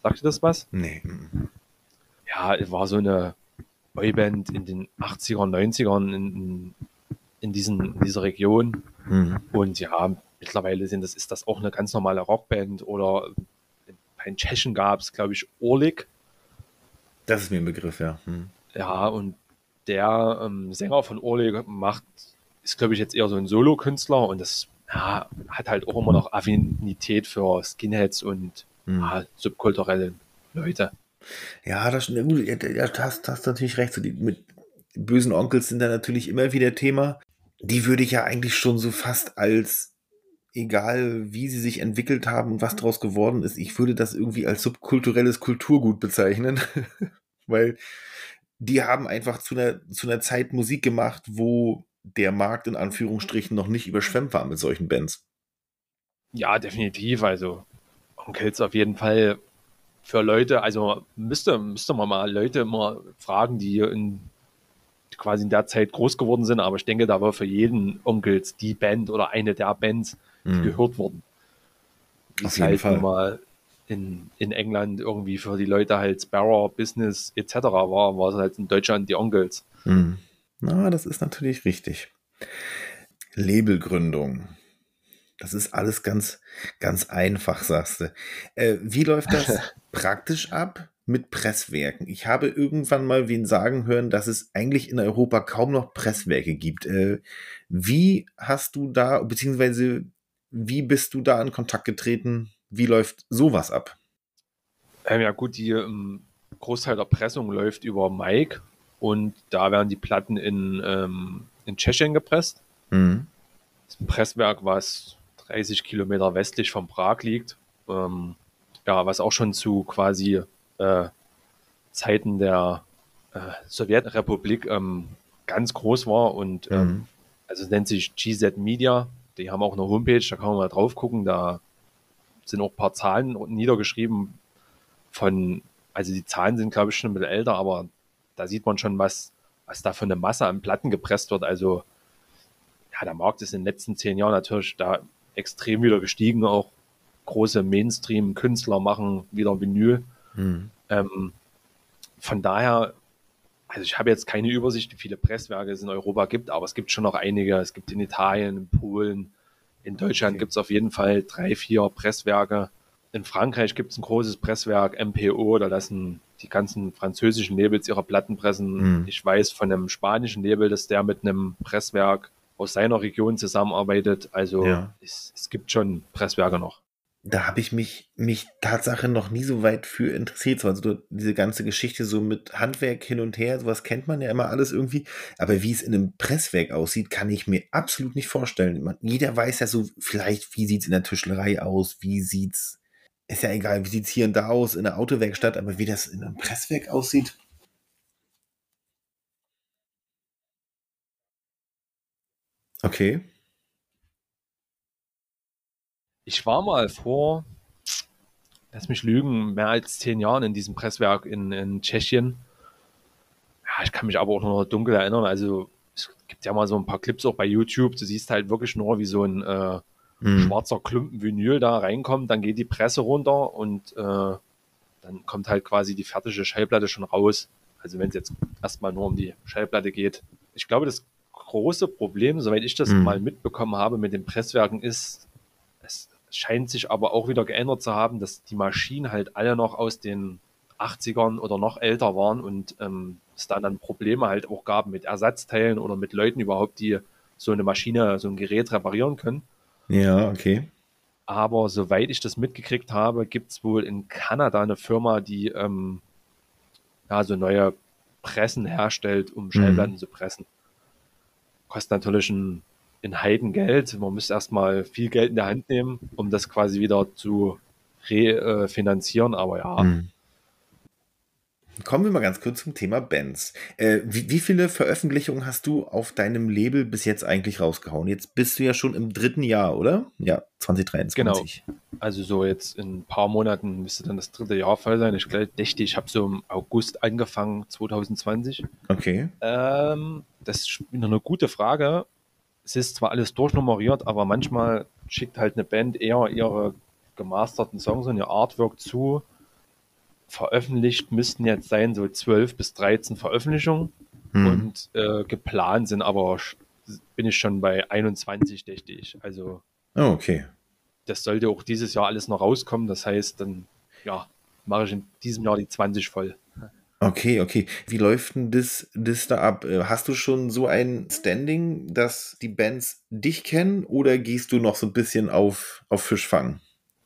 Sagt ihr das was? Nee. Ja, es war so eine Boyband in den 80er, 90ern in, in, diesen, in dieser Region. Mhm. Und ja, mittlerweile sind das, ist das auch eine ganz normale Rockband oder in Tschechen gab es, glaube ich, Orlik. Das ist mir ein Begriff, ja. Hm. Ja, und der ähm, Sänger von Orle macht, ist, glaube ich, jetzt eher so ein Solo-Künstler und das ja, hat halt auch immer noch Affinität für Skinheads und hm. ja, subkulturelle Leute. Ja, das, ja, gut, ja, hast, hast natürlich recht. So die, mit bösen Onkels sind da natürlich immer wieder Thema. Die würde ich ja eigentlich schon so fast als egal wie sie sich entwickelt haben und was daraus geworden ist, ich würde das irgendwie als subkulturelles Kulturgut bezeichnen, weil die haben einfach zu einer, zu einer Zeit Musik gemacht, wo der Markt in Anführungsstrichen noch nicht überschwemmt war mit solchen Bands. Ja, definitiv. Also Onkels auf jeden Fall für Leute, also müsste, müsste man mal Leute mal fragen, die in quasi in der Zeit groß geworden sind, aber ich denke, da war für jeden Onkels die Band oder eine der Bands, mhm. gehört worden. Wie es halt Fall. mal in, in England irgendwie für die Leute halt Sparrow, Business etc. war, war es halt in Deutschland die Onkels. Mhm. Na, das ist natürlich richtig. Labelgründung. Das ist alles ganz, ganz einfach, sagst du. Äh, wie läuft das praktisch ab mit Presswerken? Ich habe irgendwann mal wen sagen hören, dass es eigentlich in Europa kaum noch Presswerke gibt. Äh, wie hast du da, beziehungsweise wie bist du da in Kontakt getreten? Wie läuft sowas ab? Ähm, ja gut, die ähm, Großteil der Pressung läuft über Mike und da werden die Platten in, ähm, in Tschechien gepresst. Mhm. Das ist ein Presswerk, was 30 Kilometer westlich von Prag liegt. Ähm, ja, was auch schon zu quasi äh, Zeiten der äh, Sowjetrepublik ähm, ganz groß war und ähm, mhm. also es nennt sich GZ Media die haben auch eine Homepage, da kann man mal drauf gucken. Da sind auch ein paar Zahlen niedergeschrieben von, also die Zahlen sind, glaube ich, schon ein bisschen älter, aber da sieht man schon, was, was da für eine Masse an Platten gepresst wird. Also, ja, der Markt ist in den letzten zehn Jahren natürlich da extrem wieder gestiegen. Auch große Mainstream-Künstler machen wieder Vinyl. Mhm. Ähm, von daher also ich habe jetzt keine Übersicht, wie viele Presswerke es in Europa gibt, aber es gibt schon noch einige. Es gibt in Italien, in Polen, in Deutschland okay. gibt es auf jeden Fall drei, vier Presswerke. In Frankreich gibt es ein großes Presswerk, MPO, da lassen die ganzen französischen Labels ihre Platten pressen. Mhm. Ich weiß von einem spanischen Label, dass der mit einem Presswerk aus seiner Region zusammenarbeitet. Also ja. es, es gibt schon Presswerke noch da habe ich mich, mich Tatsache noch nie so weit für interessiert. Also diese ganze Geschichte so mit Handwerk hin und her, sowas kennt man ja immer alles irgendwie. Aber wie es in einem Presswerk aussieht, kann ich mir absolut nicht vorstellen. Man, jeder weiß ja so, vielleicht, wie sieht's in der Tischlerei aus, wie sieht's, ist ja egal, wie sieht's hier und da aus, in der Autowerkstatt, aber wie das in einem Presswerk aussieht. Okay. Ich war mal vor, lass mich lügen, mehr als zehn Jahren in diesem Presswerk in, in Tschechien. Ja, ich kann mich aber auch noch dunkel erinnern. Also es gibt ja mal so ein paar Clips auch bei YouTube. Du siehst halt wirklich nur, wie so ein äh, mhm. schwarzer Klumpen Vinyl da reinkommt. Dann geht die Presse runter und äh, dann kommt halt quasi die fertige Schallplatte schon raus. Also wenn es jetzt erstmal nur um die Schallplatte geht. Ich glaube, das große Problem, soweit ich das mhm. mal mitbekommen habe mit den Presswerken, ist, es scheint sich aber auch wieder geändert zu haben, dass die Maschinen halt alle noch aus den 80ern oder noch älter waren und ähm, es da dann Probleme halt auch gab mit Ersatzteilen oder mit Leuten überhaupt, die so eine Maschine, so ein Gerät reparieren können. Ja, okay. Aber soweit ich das mitgekriegt habe, gibt es wohl in Kanada eine Firma, die ähm, ja, so neue Pressen herstellt, um Schallplatten mhm. zu pressen. Kostet natürlich ein, ein Heidengeld. Man müsste erstmal viel Geld in der Hand nehmen, um das quasi wieder zu refinanzieren. Aber ja, mhm. Kommen wir mal ganz kurz zum Thema Bands. Äh, wie, wie, viele Veröffentlichungen hast du auf deinem Label bis jetzt eigentlich rausgehauen? Jetzt bist du ja schon im dritten Jahr, oder? Ja, 2023. Genau. Also so jetzt in ein paar Monaten müsste dann das dritte Jahr voll sein. Ich glaube, ich habe so im August angefangen, 2020. Okay. Ähm, das ist eine gute Frage. Es ist zwar alles durchnummeriert, aber manchmal schickt halt eine Band eher ihre gemasterten Songs und ihr Artwork zu veröffentlicht müssten jetzt sein so 12 bis 13 Veröffentlichungen hm. und äh, geplant sind aber bin ich schon bei 21, dachte ich. Also oh, okay. Das sollte auch dieses Jahr alles noch rauskommen. Das heißt, dann ja, mache ich in diesem Jahr die 20 voll. Okay, okay. Wie läuft denn das, das da ab? Äh, hast du schon so ein Standing, dass die Bands dich kennen oder gehst du noch so ein bisschen auf, auf Fischfang?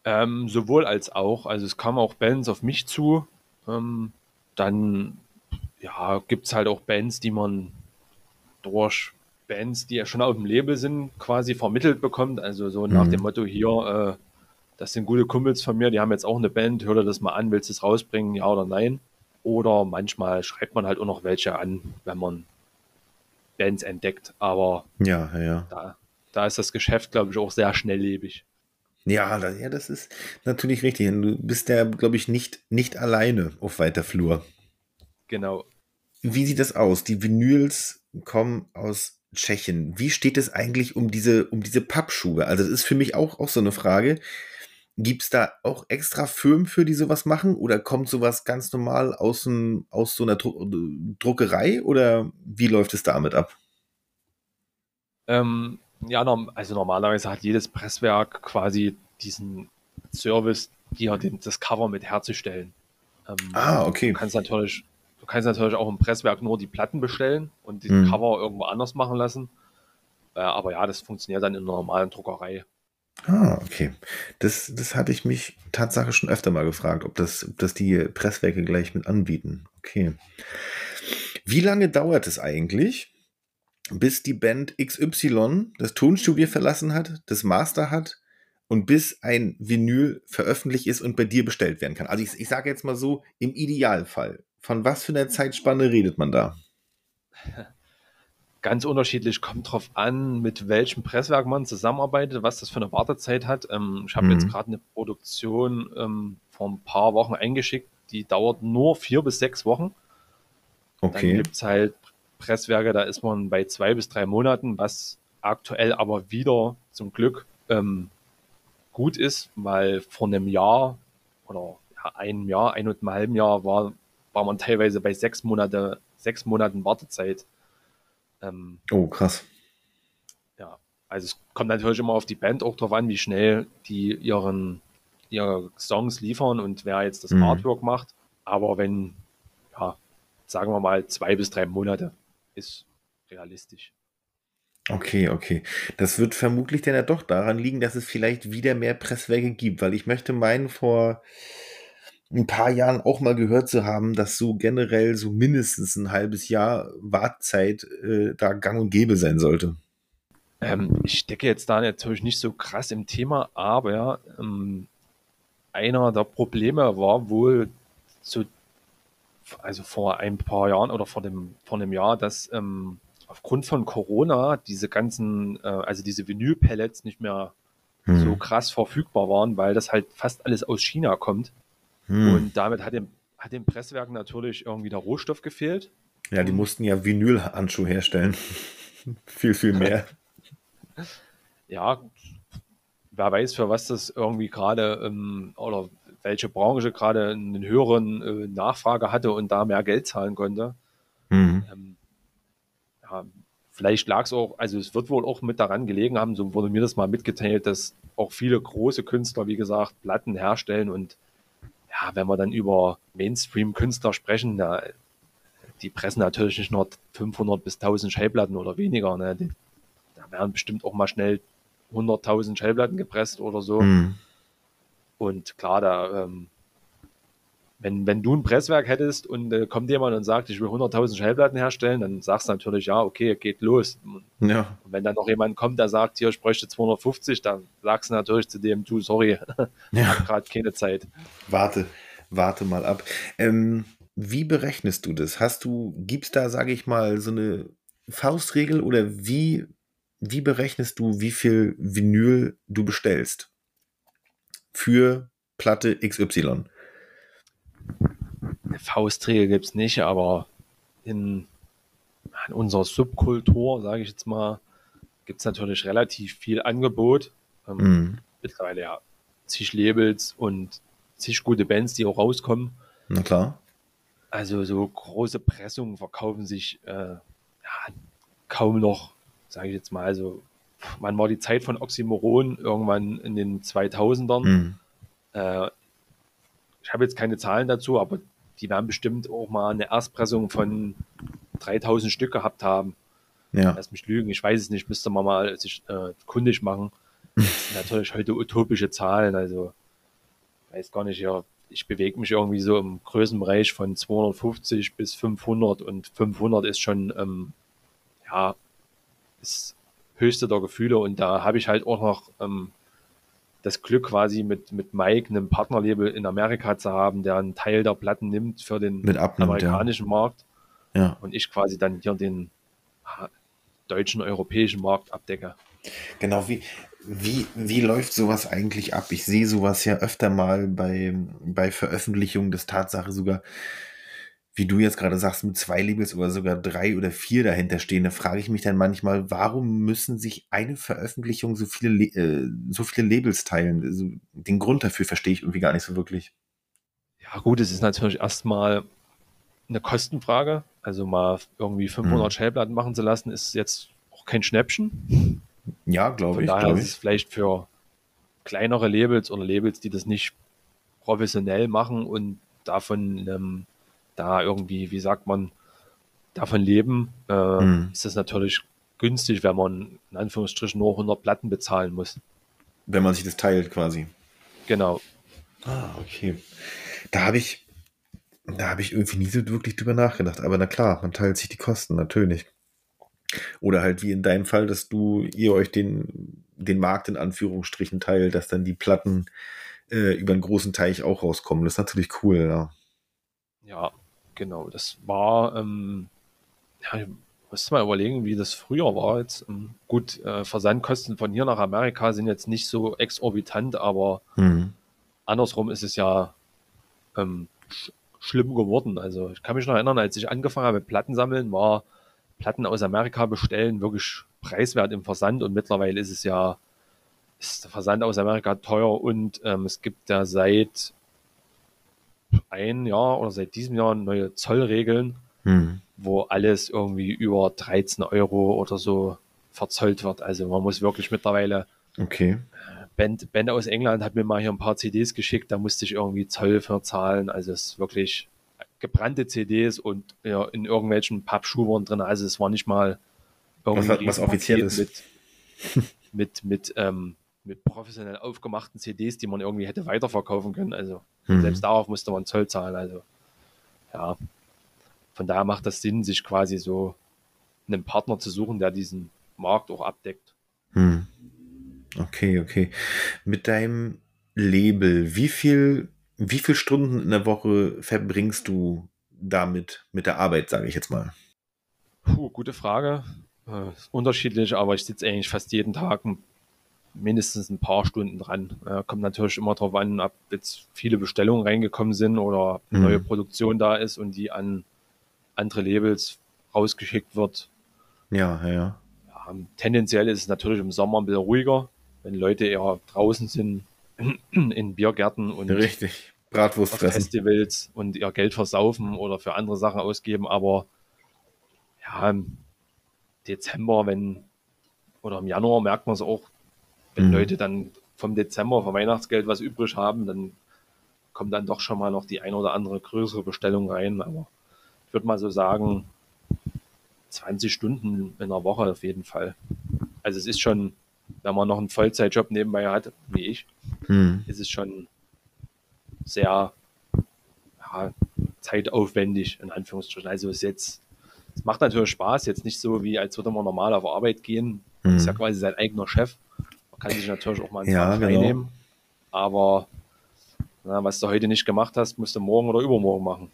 Ähm, sowohl als auch. Also es kamen auch Bands auf mich zu. Ähm, dann ja, gibt es halt auch Bands, die man durch Bands, die ja schon auf dem Label sind, quasi vermittelt bekommt. Also so nach mhm. dem Motto hier, äh, das sind gute Kumpels von mir, die haben jetzt auch eine Band, hör dir das mal an, willst du es rausbringen, ja oder nein? Oder manchmal schreibt man halt auch noch welche an, wenn man Bands entdeckt. Aber ja, ja. Da, da ist das Geschäft, glaube ich, auch sehr schnelllebig. Ja, das, ja, das ist natürlich richtig. Du bist ja, glaube ich, nicht, nicht alleine auf weiter Flur. Genau. Wie sieht das aus? Die Vinyls kommen aus Tschechien. Wie steht es eigentlich um diese, um diese Pappschuhe? Also, das ist für mich auch, auch so eine Frage. Gibt es da auch extra Firmen für, die sowas machen? Oder kommt sowas ganz normal aus, dem, aus so einer Dru Druckerei? Oder wie läuft es damit ab? Ähm, ja, also normalerweise hat jedes Presswerk quasi diesen Service, dir das Cover mit herzustellen. Ähm, ah, okay. Du kannst natürlich, du kannst natürlich auch im Presswerk nur die Platten bestellen und die hm. Cover irgendwo anders machen lassen. Äh, aber ja, das funktioniert dann in einer normalen Druckerei. Ah, okay. Das, das hatte ich mich Tatsache schon öfter mal gefragt, ob das, ob das die Presswerke gleich mit anbieten. Okay. Wie lange dauert es eigentlich, bis die Band XY das Tonstudio verlassen hat, das Master hat und bis ein Vinyl veröffentlicht ist und bei dir bestellt werden kann. Also ich, ich sage jetzt mal so, im Idealfall, von was für einer Zeitspanne redet man da? Ganz unterschiedlich, kommt drauf an, mit welchem Presswerk man zusammenarbeitet, was das für eine Wartezeit hat. Ähm, ich habe mhm. jetzt gerade eine Produktion ähm, vor ein paar Wochen eingeschickt, die dauert nur vier bis sechs Wochen. Okay. Dann gibt es halt Presswerke, da ist man bei zwei bis drei Monaten, was aktuell aber wieder zum Glück ähm, gut ist, weil vor einem Jahr oder ja, einem Jahr, ein und einem halben Jahr war, war man teilweise bei sechs Monate, sechs Monaten Wartezeit. Ähm, oh, krass. Ja, also es kommt natürlich immer auf die Band auch drauf an, wie schnell die ihren ihre Songs liefern und wer jetzt das mhm. Artwork macht. Aber wenn, ja, sagen wir mal zwei bis drei Monate ist realistisch. Okay, okay. Das wird vermutlich dann ja doch daran liegen, dass es vielleicht wieder mehr Presswerke gibt, weil ich möchte meinen, vor ein paar Jahren auch mal gehört zu haben, dass so generell so mindestens ein halbes Jahr Wartzeit äh, da gang und gäbe sein sollte. Ähm, ich stecke jetzt da natürlich nicht so krass im Thema, aber ähm, einer der Probleme war wohl zu also vor ein paar Jahren oder vor dem vor einem Jahr, dass ähm, aufgrund von Corona diese ganzen, äh, also diese Vinyl-Pellets nicht mehr hm. so krass verfügbar waren, weil das halt fast alles aus China kommt. Hm. Und damit hat dem, hat dem Presswerk natürlich irgendwie der Rohstoff gefehlt. Ja, die mussten ja Vinylhandschuhe herstellen. viel, viel mehr. ja, wer weiß, für was das irgendwie gerade ähm, oder welche Branche gerade einen höheren äh, Nachfrage hatte und da mehr Geld zahlen konnte. Mhm. Ähm, ja, vielleicht lag es auch, also es wird wohl auch mit daran gelegen haben, so wurde mir das mal mitgeteilt, dass auch viele große Künstler, wie gesagt, Platten herstellen und ja, wenn wir dann über Mainstream-Künstler sprechen, da, die pressen natürlich nicht nur 500 bis 1000 Schallplatten oder weniger. Ne? Die, da werden bestimmt auch mal schnell 100.000 Schallplatten gepresst oder so. Mhm. Und klar, da, ähm, wenn, wenn du ein Presswerk hättest und äh, kommt jemand und sagt, ich will 100.000 Schallplatten herstellen, dann sagst du natürlich, ja, okay, geht los. Ja. Und wenn dann noch jemand kommt, der sagt, hier, ich bräuchte 250, dann sagst du natürlich zu dem, du, sorry, ja. gerade keine Zeit. Warte, warte mal ab. Ähm, wie berechnest du das? Hast du, gibst da, sage ich mal, so eine Faustregel oder wie, wie berechnest du, wie viel Vinyl du bestellst? Für Platte XY? Faustregel gibt es nicht, aber in, in unserer Subkultur, sage ich jetzt mal, gibt es natürlich relativ viel Angebot. Ähm, mhm. Mittlerweile ja zig Labels und zig gute Bands, die auch rauskommen. Na klar. Also so große Pressungen verkaufen sich äh, ja, kaum noch, sage ich jetzt mal. Also wann war die Zeit von Oxymoron? Irgendwann in den 2000ern. Mhm. Äh, ich habe jetzt keine Zahlen dazu, aber die werden bestimmt auch mal eine Erstpressung von 3000 Stück gehabt haben. Ja. Lass mich lügen, ich weiß es nicht, müsste man mal sich äh, kundig machen. Das sind natürlich heute utopische Zahlen, also weiß gar nicht, ja, ich bewege mich irgendwie so im Größenbereich von 250 bis 500 und 500 ist schon, ähm, ja, das höchste der Gefühle und da habe ich halt auch noch ähm, das Glück quasi mit, mit Mike, einem Partnerlabel in Amerika zu haben, der einen Teil der Platten nimmt für den abnimmt, amerikanischen ja. Markt. Ja. Und ich quasi dann hier den deutschen, europäischen Markt abdecke. Genau, wie, wie, wie läuft sowas eigentlich ab? Ich sehe sowas ja öfter mal bei, bei Veröffentlichungen des Tatsache sogar wie du jetzt gerade sagst, mit zwei Labels oder sogar drei oder vier dahinter stehen, da frage ich mich dann manchmal, warum müssen sich eine Veröffentlichung so viele, äh, so viele Labels teilen? Also, den Grund dafür verstehe ich irgendwie gar nicht so wirklich. Ja, gut, es ist natürlich erstmal eine Kostenfrage. Also mal irgendwie 500 hm. Schallplatten machen zu lassen, ist jetzt auch kein Schnäppchen. Ja, glaube ich. Von daher ist es vielleicht für kleinere Labels oder Labels, die das nicht professionell machen und davon ähm, da irgendwie, wie sagt man, davon leben, äh, mhm. ist das natürlich günstig, wenn man in Anführungsstrichen nur 100 Platten bezahlen muss. Wenn man sich das teilt quasi. Genau. Ah, okay. Da habe ich, da habe ich irgendwie nie so wirklich drüber nachgedacht. Aber na klar, man teilt sich die Kosten, natürlich. Oder halt wie in deinem Fall, dass du, ihr euch den, den Markt in Anführungsstrichen teilt, dass dann die Platten äh, über einen großen Teich auch rauskommen. Das ist natürlich cool, ja. Ja, Genau, das war, ähm, ja, ich muss mal überlegen, wie das früher war. Jetzt, ähm, gut, äh, Versandkosten von hier nach Amerika sind jetzt nicht so exorbitant, aber mhm. andersrum ist es ja ähm, sch schlimm geworden. Also ich kann mich noch erinnern, als ich angefangen habe mit Plattensammeln, war Platten aus Amerika bestellen wirklich preiswert im Versand und mittlerweile ist es ja, ist der Versand aus Amerika teuer und ähm, es gibt ja seit ein Jahr oder seit diesem Jahr neue Zollregeln, hm. wo alles irgendwie über 13 Euro oder so verzollt wird. Also man muss wirklich mittlerweile. Okay. Äh, Band, Band aus England hat mir mal hier ein paar CDs geschickt, da musste ich irgendwie Zoll für zahlen. Also es ist wirklich gebrannte CDs und ja, in irgendwelchen Pappschuhen drin. Also es war nicht mal irgendwie was, was offizielles mit, mit, mit ähm, mit professionell aufgemachten CDs, die man irgendwie hätte weiterverkaufen können. Also mhm. selbst darauf musste man Zoll zahlen. Also ja, von daher macht das Sinn, sich quasi so einen Partner zu suchen, der diesen Markt auch abdeckt. Mhm. Okay, okay. Mit deinem Label, wie viel, wie viel Stunden in der Woche verbringst du damit mit der Arbeit, sage ich jetzt mal? Puh, gute Frage. Äh, unterschiedlich, aber ich sitze eigentlich fast jeden Tag ein mindestens ein paar Stunden dran. Äh, kommt natürlich immer darauf an, ob jetzt viele Bestellungen reingekommen sind oder Mhm. neue Produktion da ist und die an andere Labels rausgeschickt wird. Ja, ja, ja. Tendenziell ist es natürlich im Sommer ein bisschen ruhiger, wenn Leute eher draußen sind, in Biergärten und Richtig. Bratwurst auf fressen. Festivals und ihr Geld versaufen oder für andere Sachen ausgeben. Aber ja, im Dezember, wenn oder im Januar merkt man es auch, wenn Mhm. Leute dann vom Dezember vom Weihnachtsgeld was übrig haben, dann kommt dann doch schon mal noch die ein oder andere größere Bestellung rein. Aber ich würde mal so sagen, 20 Stunden in der Woche auf jeden Fall. Also es ist schon, wenn man noch einen Vollzeitjob nebenbei hat, wie ich, Hm. ist es schon sehr ja, zeitaufwendig, in Anführungsstrichen. Also es ist jetzt, es macht natürlich Spaß, jetzt nicht so wie, als würde man normal auf Arbeit gehen. Mhm. Ist ja quasi sein eigener Chef. Man kann sich natürlich auch mal einen Ja, Tag genau. freinehmen. Aber na, was du heute nicht gemacht hast, musst du morgen oder übermorgen machen.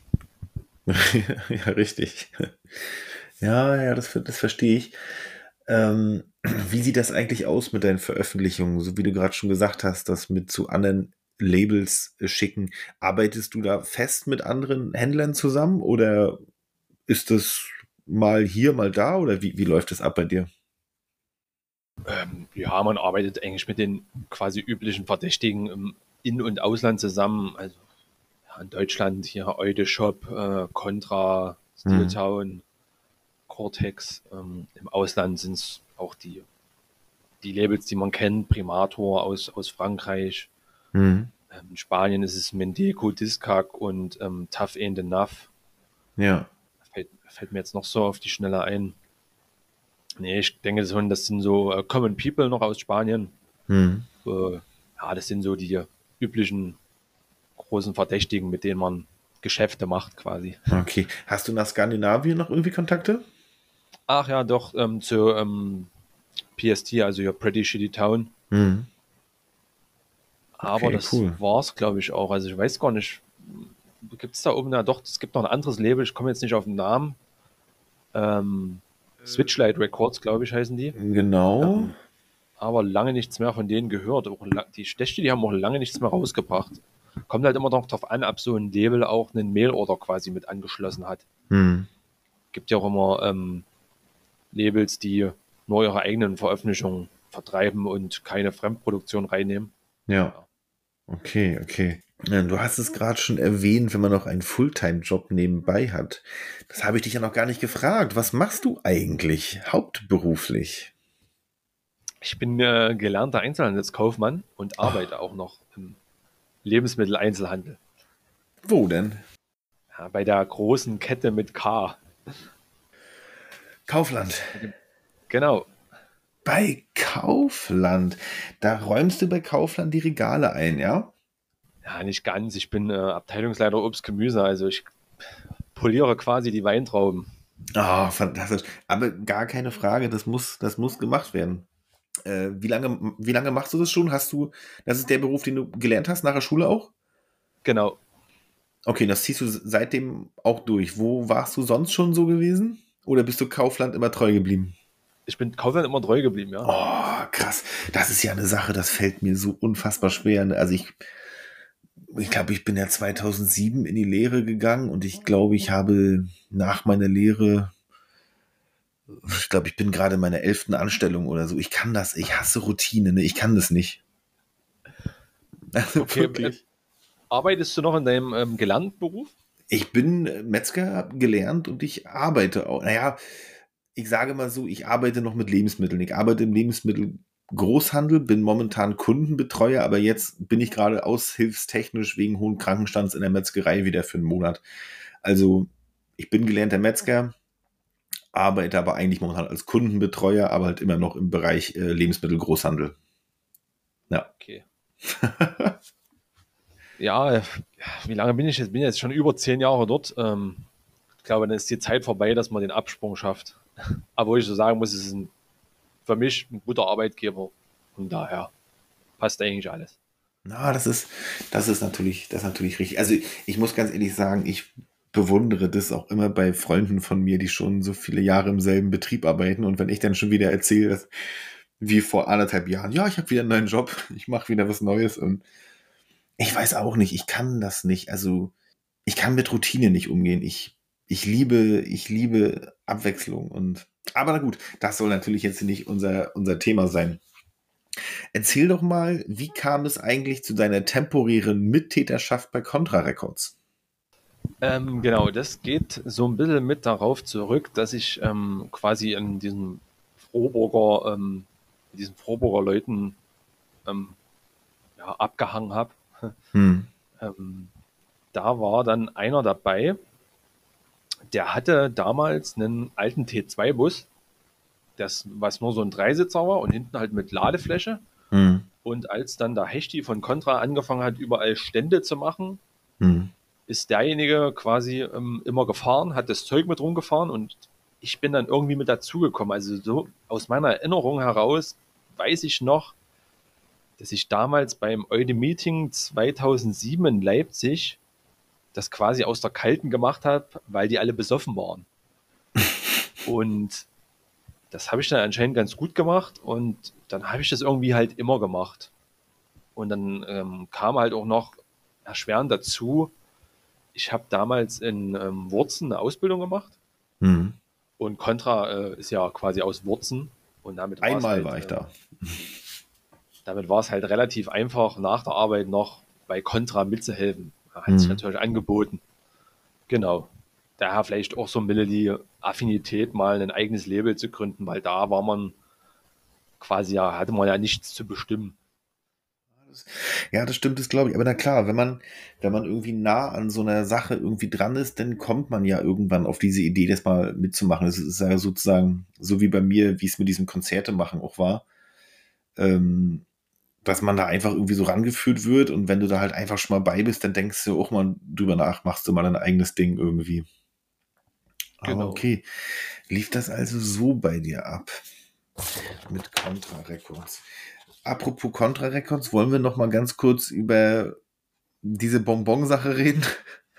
ja, richtig. Ja, ja, das, das verstehe ich. Ähm, wie sieht das eigentlich aus mit deinen Veröffentlichungen? So wie du gerade schon gesagt hast, das mit zu anderen Labels äh, schicken. Arbeitest du da fest mit anderen Händlern zusammen oder ist das mal hier, mal da oder wie, wie läuft das ab bei dir? Ähm, ja, man arbeitet eigentlich mit den quasi üblichen Verdächtigen im In- und Ausland zusammen. Also ja, in Deutschland hier Eude Shop, äh, Contra, Steeltown, Cortex. Ähm, Im Ausland sind es auch die, die Labels, die man kennt, Primator aus, aus Frankreich. Mhm. Ähm, in Spanien ist es Mendeco, Discag und ähm, Tough Ain't Enough. Ja. Fällt, fällt mir jetzt noch so auf die Schnelle ein. Nee, ich denke schon, das sind so äh, Common People noch aus Spanien. Mhm. Äh, ja, das sind so die üblichen großen Verdächtigen, mit denen man Geschäfte macht quasi. Okay. Hast du nach Skandinavien noch irgendwie Kontakte? Ach ja, doch, ähm, zu ähm, PST, also ja Pretty Shitty Town. Mhm. Aber Okay, das cool. war's, glaube ich, auch. Also ich weiß gar nicht, gibt es da oben, ja doch, es gibt noch ein anderes Label, ich komme jetzt nicht auf den Namen. Ähm, Switchlight Records, glaube ich, heißen die. Genau. aber lange nichts mehr von denen gehört. Auch die Stechte, die haben auch lange nichts mehr rausgebracht. Kommt halt immer noch darauf an, ob so ein Label auch einen Mail-Order quasi mit angeschlossen hat. Mhm. Gibt ja auch immer ähm, Labels, die nur ihre eigenen Veröffentlichungen vertreiben und keine Fremdproduktion reinnehmen. Ja. Okay, okay. Du hast es gerade schon erwähnt, wenn man noch einen Fulltime-Job nebenbei hat. Das habe ich dich ja noch gar nicht gefragt. Was machst du eigentlich hauptberuflich? Ich bin äh, gelernter Einzelhandelskaufmann und arbeite auch noch im Lebensmitteleinzelhandel. Wo denn? Ja, bei der großen Kette mit K. Kaufland. Genau. Bei Kaufland. Da räumst du bei Kaufland die Regale ein, ja? Ja, nicht ganz. Ich bin äh, Abteilungsleiter Obst Gemüse, also ich poliere quasi die Weintrauben. Ah, fantastisch. Aber gar keine Frage, das muss, das muss gemacht werden. Äh, wie, lange, wie lange machst du das schon? Hast du, das ist der Beruf, den du gelernt hast, nach der Schule auch? Genau. Okay, das ziehst du seitdem auch durch. Wo warst du sonst schon so gewesen? Oder bist du Kaufland immer treu geblieben? Ich bin Kaufland immer treu geblieben, ja. Oh, krass. Das ist ja eine Sache, das fällt mir so unfassbar schwer. ne? Also ich, ich glaube, ich bin ja 2007 in die Lehre gegangen und ich glaube, ich habe nach meiner Lehre, ich glaube, ich bin gerade in meiner elften Anstellung oder so. Ich kann das, ich hasse Routine, ne? Ich kann das nicht. Also Okay, wirklich. Arbeitest du noch in deinem ähm, gelernten Beruf? Ich bin äh, Metzger, gelernt und ich arbeite auch. Naja, ich sage mal so, ich arbeite noch mit Lebensmitteln. Ich arbeite im Lebensmittelgroßhandel, bin momentan Kundenbetreuer, aber jetzt bin ich gerade aushilfstechnisch wegen hohen Krankenstands in der Metzgerei wieder für einen Monat. Also ich bin gelernter Metzger, arbeite aber eigentlich momentan als Kundenbetreuer, aber halt immer noch im Bereich äh, Lebensmittelgroßhandel. Okay. ja, wie lange bin ich jetzt? Bin jetzt schon über zehn Jahre dort. Ähm, ich glaube, dann ist die Zeit vorbei, dass man den Absprung schafft. Aber wo ich so sagen muss, es ist ein, für mich ein guter Arbeitgeber. Und daher passt eigentlich alles. Na, das ist, das ist natürlich, das ist natürlich richtig. Also ich muss ganz ehrlich sagen, ich bewundere das auch immer bei Freunden von mir, die schon so viele Jahre im selben Betrieb arbeiten. Und wenn ich dann schon wieder erzähle, dass wie vor anderthalb Jahren. Ja, ich habe wieder einen neuen Job, ich mache wieder was Neues und ich weiß auch nicht, ich kann das nicht. Also ich kann mit Routine nicht umgehen. Ich, ich liebe, ich liebe Abwechslung und aber na gut, das soll natürlich jetzt nicht unser, unser Thema sein. Erzähl doch mal, wie kam es eigentlich zu deiner temporären Mittäterschaft bei Contra Records? Ähm, genau, das geht so ein bisschen mit darauf zurück, dass ich ähm, quasi in diesem Froburger, ähm, diesen Froburger Leuten ähm, ja, abgehangen habe. Hm. Ähm, da war dann einer dabei, der hatte damals einen alten T2-Bus, das, was nur so ein Dreisitzer war und hinten halt mit Ladefläche. Hm. Und als dann der Hechti von Contra angefangen hat, überall Stände zu machen, hm. ist derjenige quasi ähm, immer gefahren, hat das Zeug mit rumgefahren und ich bin dann irgendwie mit dazugekommen. Also so aus meiner Erinnerung heraus weiß ich noch, dass ich damals beim Eude Meeting 2007 in Leipzig das quasi aus der Kalten gemacht habe, weil die alle besoffen waren. und das habe ich dann anscheinend ganz gut gemacht und dann habe ich das irgendwie halt immer gemacht. Und dann ähm, kam halt auch noch erschwerend dazu, ich habe damals in ähm, Wurzen eine Ausbildung gemacht. Mhm. Und Contra äh, ist ja quasi aus Wurzen. Und damit Einmal halt, war ich äh, da. Damit war es halt relativ einfach, nach der Arbeit noch bei Contra mitzuhelfen. Hat mhm. sich natürlich angeboten. Genau. Daher vielleicht auch so ein bisschen die Affinität, mal ein eigenes Label zu gründen, weil da war man quasi ja, hatte man ja nichts zu bestimmen. Ja, das stimmt, das glaube ich. Aber na klar, wenn man, wenn man irgendwie nah an so einer Sache irgendwie dran ist, dann kommt man ja irgendwann auf diese Idee, das mal mitzumachen. Das ist ja sozusagen so wie bei mir, wie es mit diesem Konzerte machen auch war. Ähm, dass man da einfach irgendwie so rangeführt wird und wenn du da halt einfach schon mal bei bist, dann denkst du auch mal drüber nach, machst du mal dein eigenes Ding irgendwie. Genau. Aber okay. Lief das also so bei dir ab? Mit Contra Records. Apropos Contra Records, wollen wir noch mal ganz kurz über diese Bonbon-Sache reden?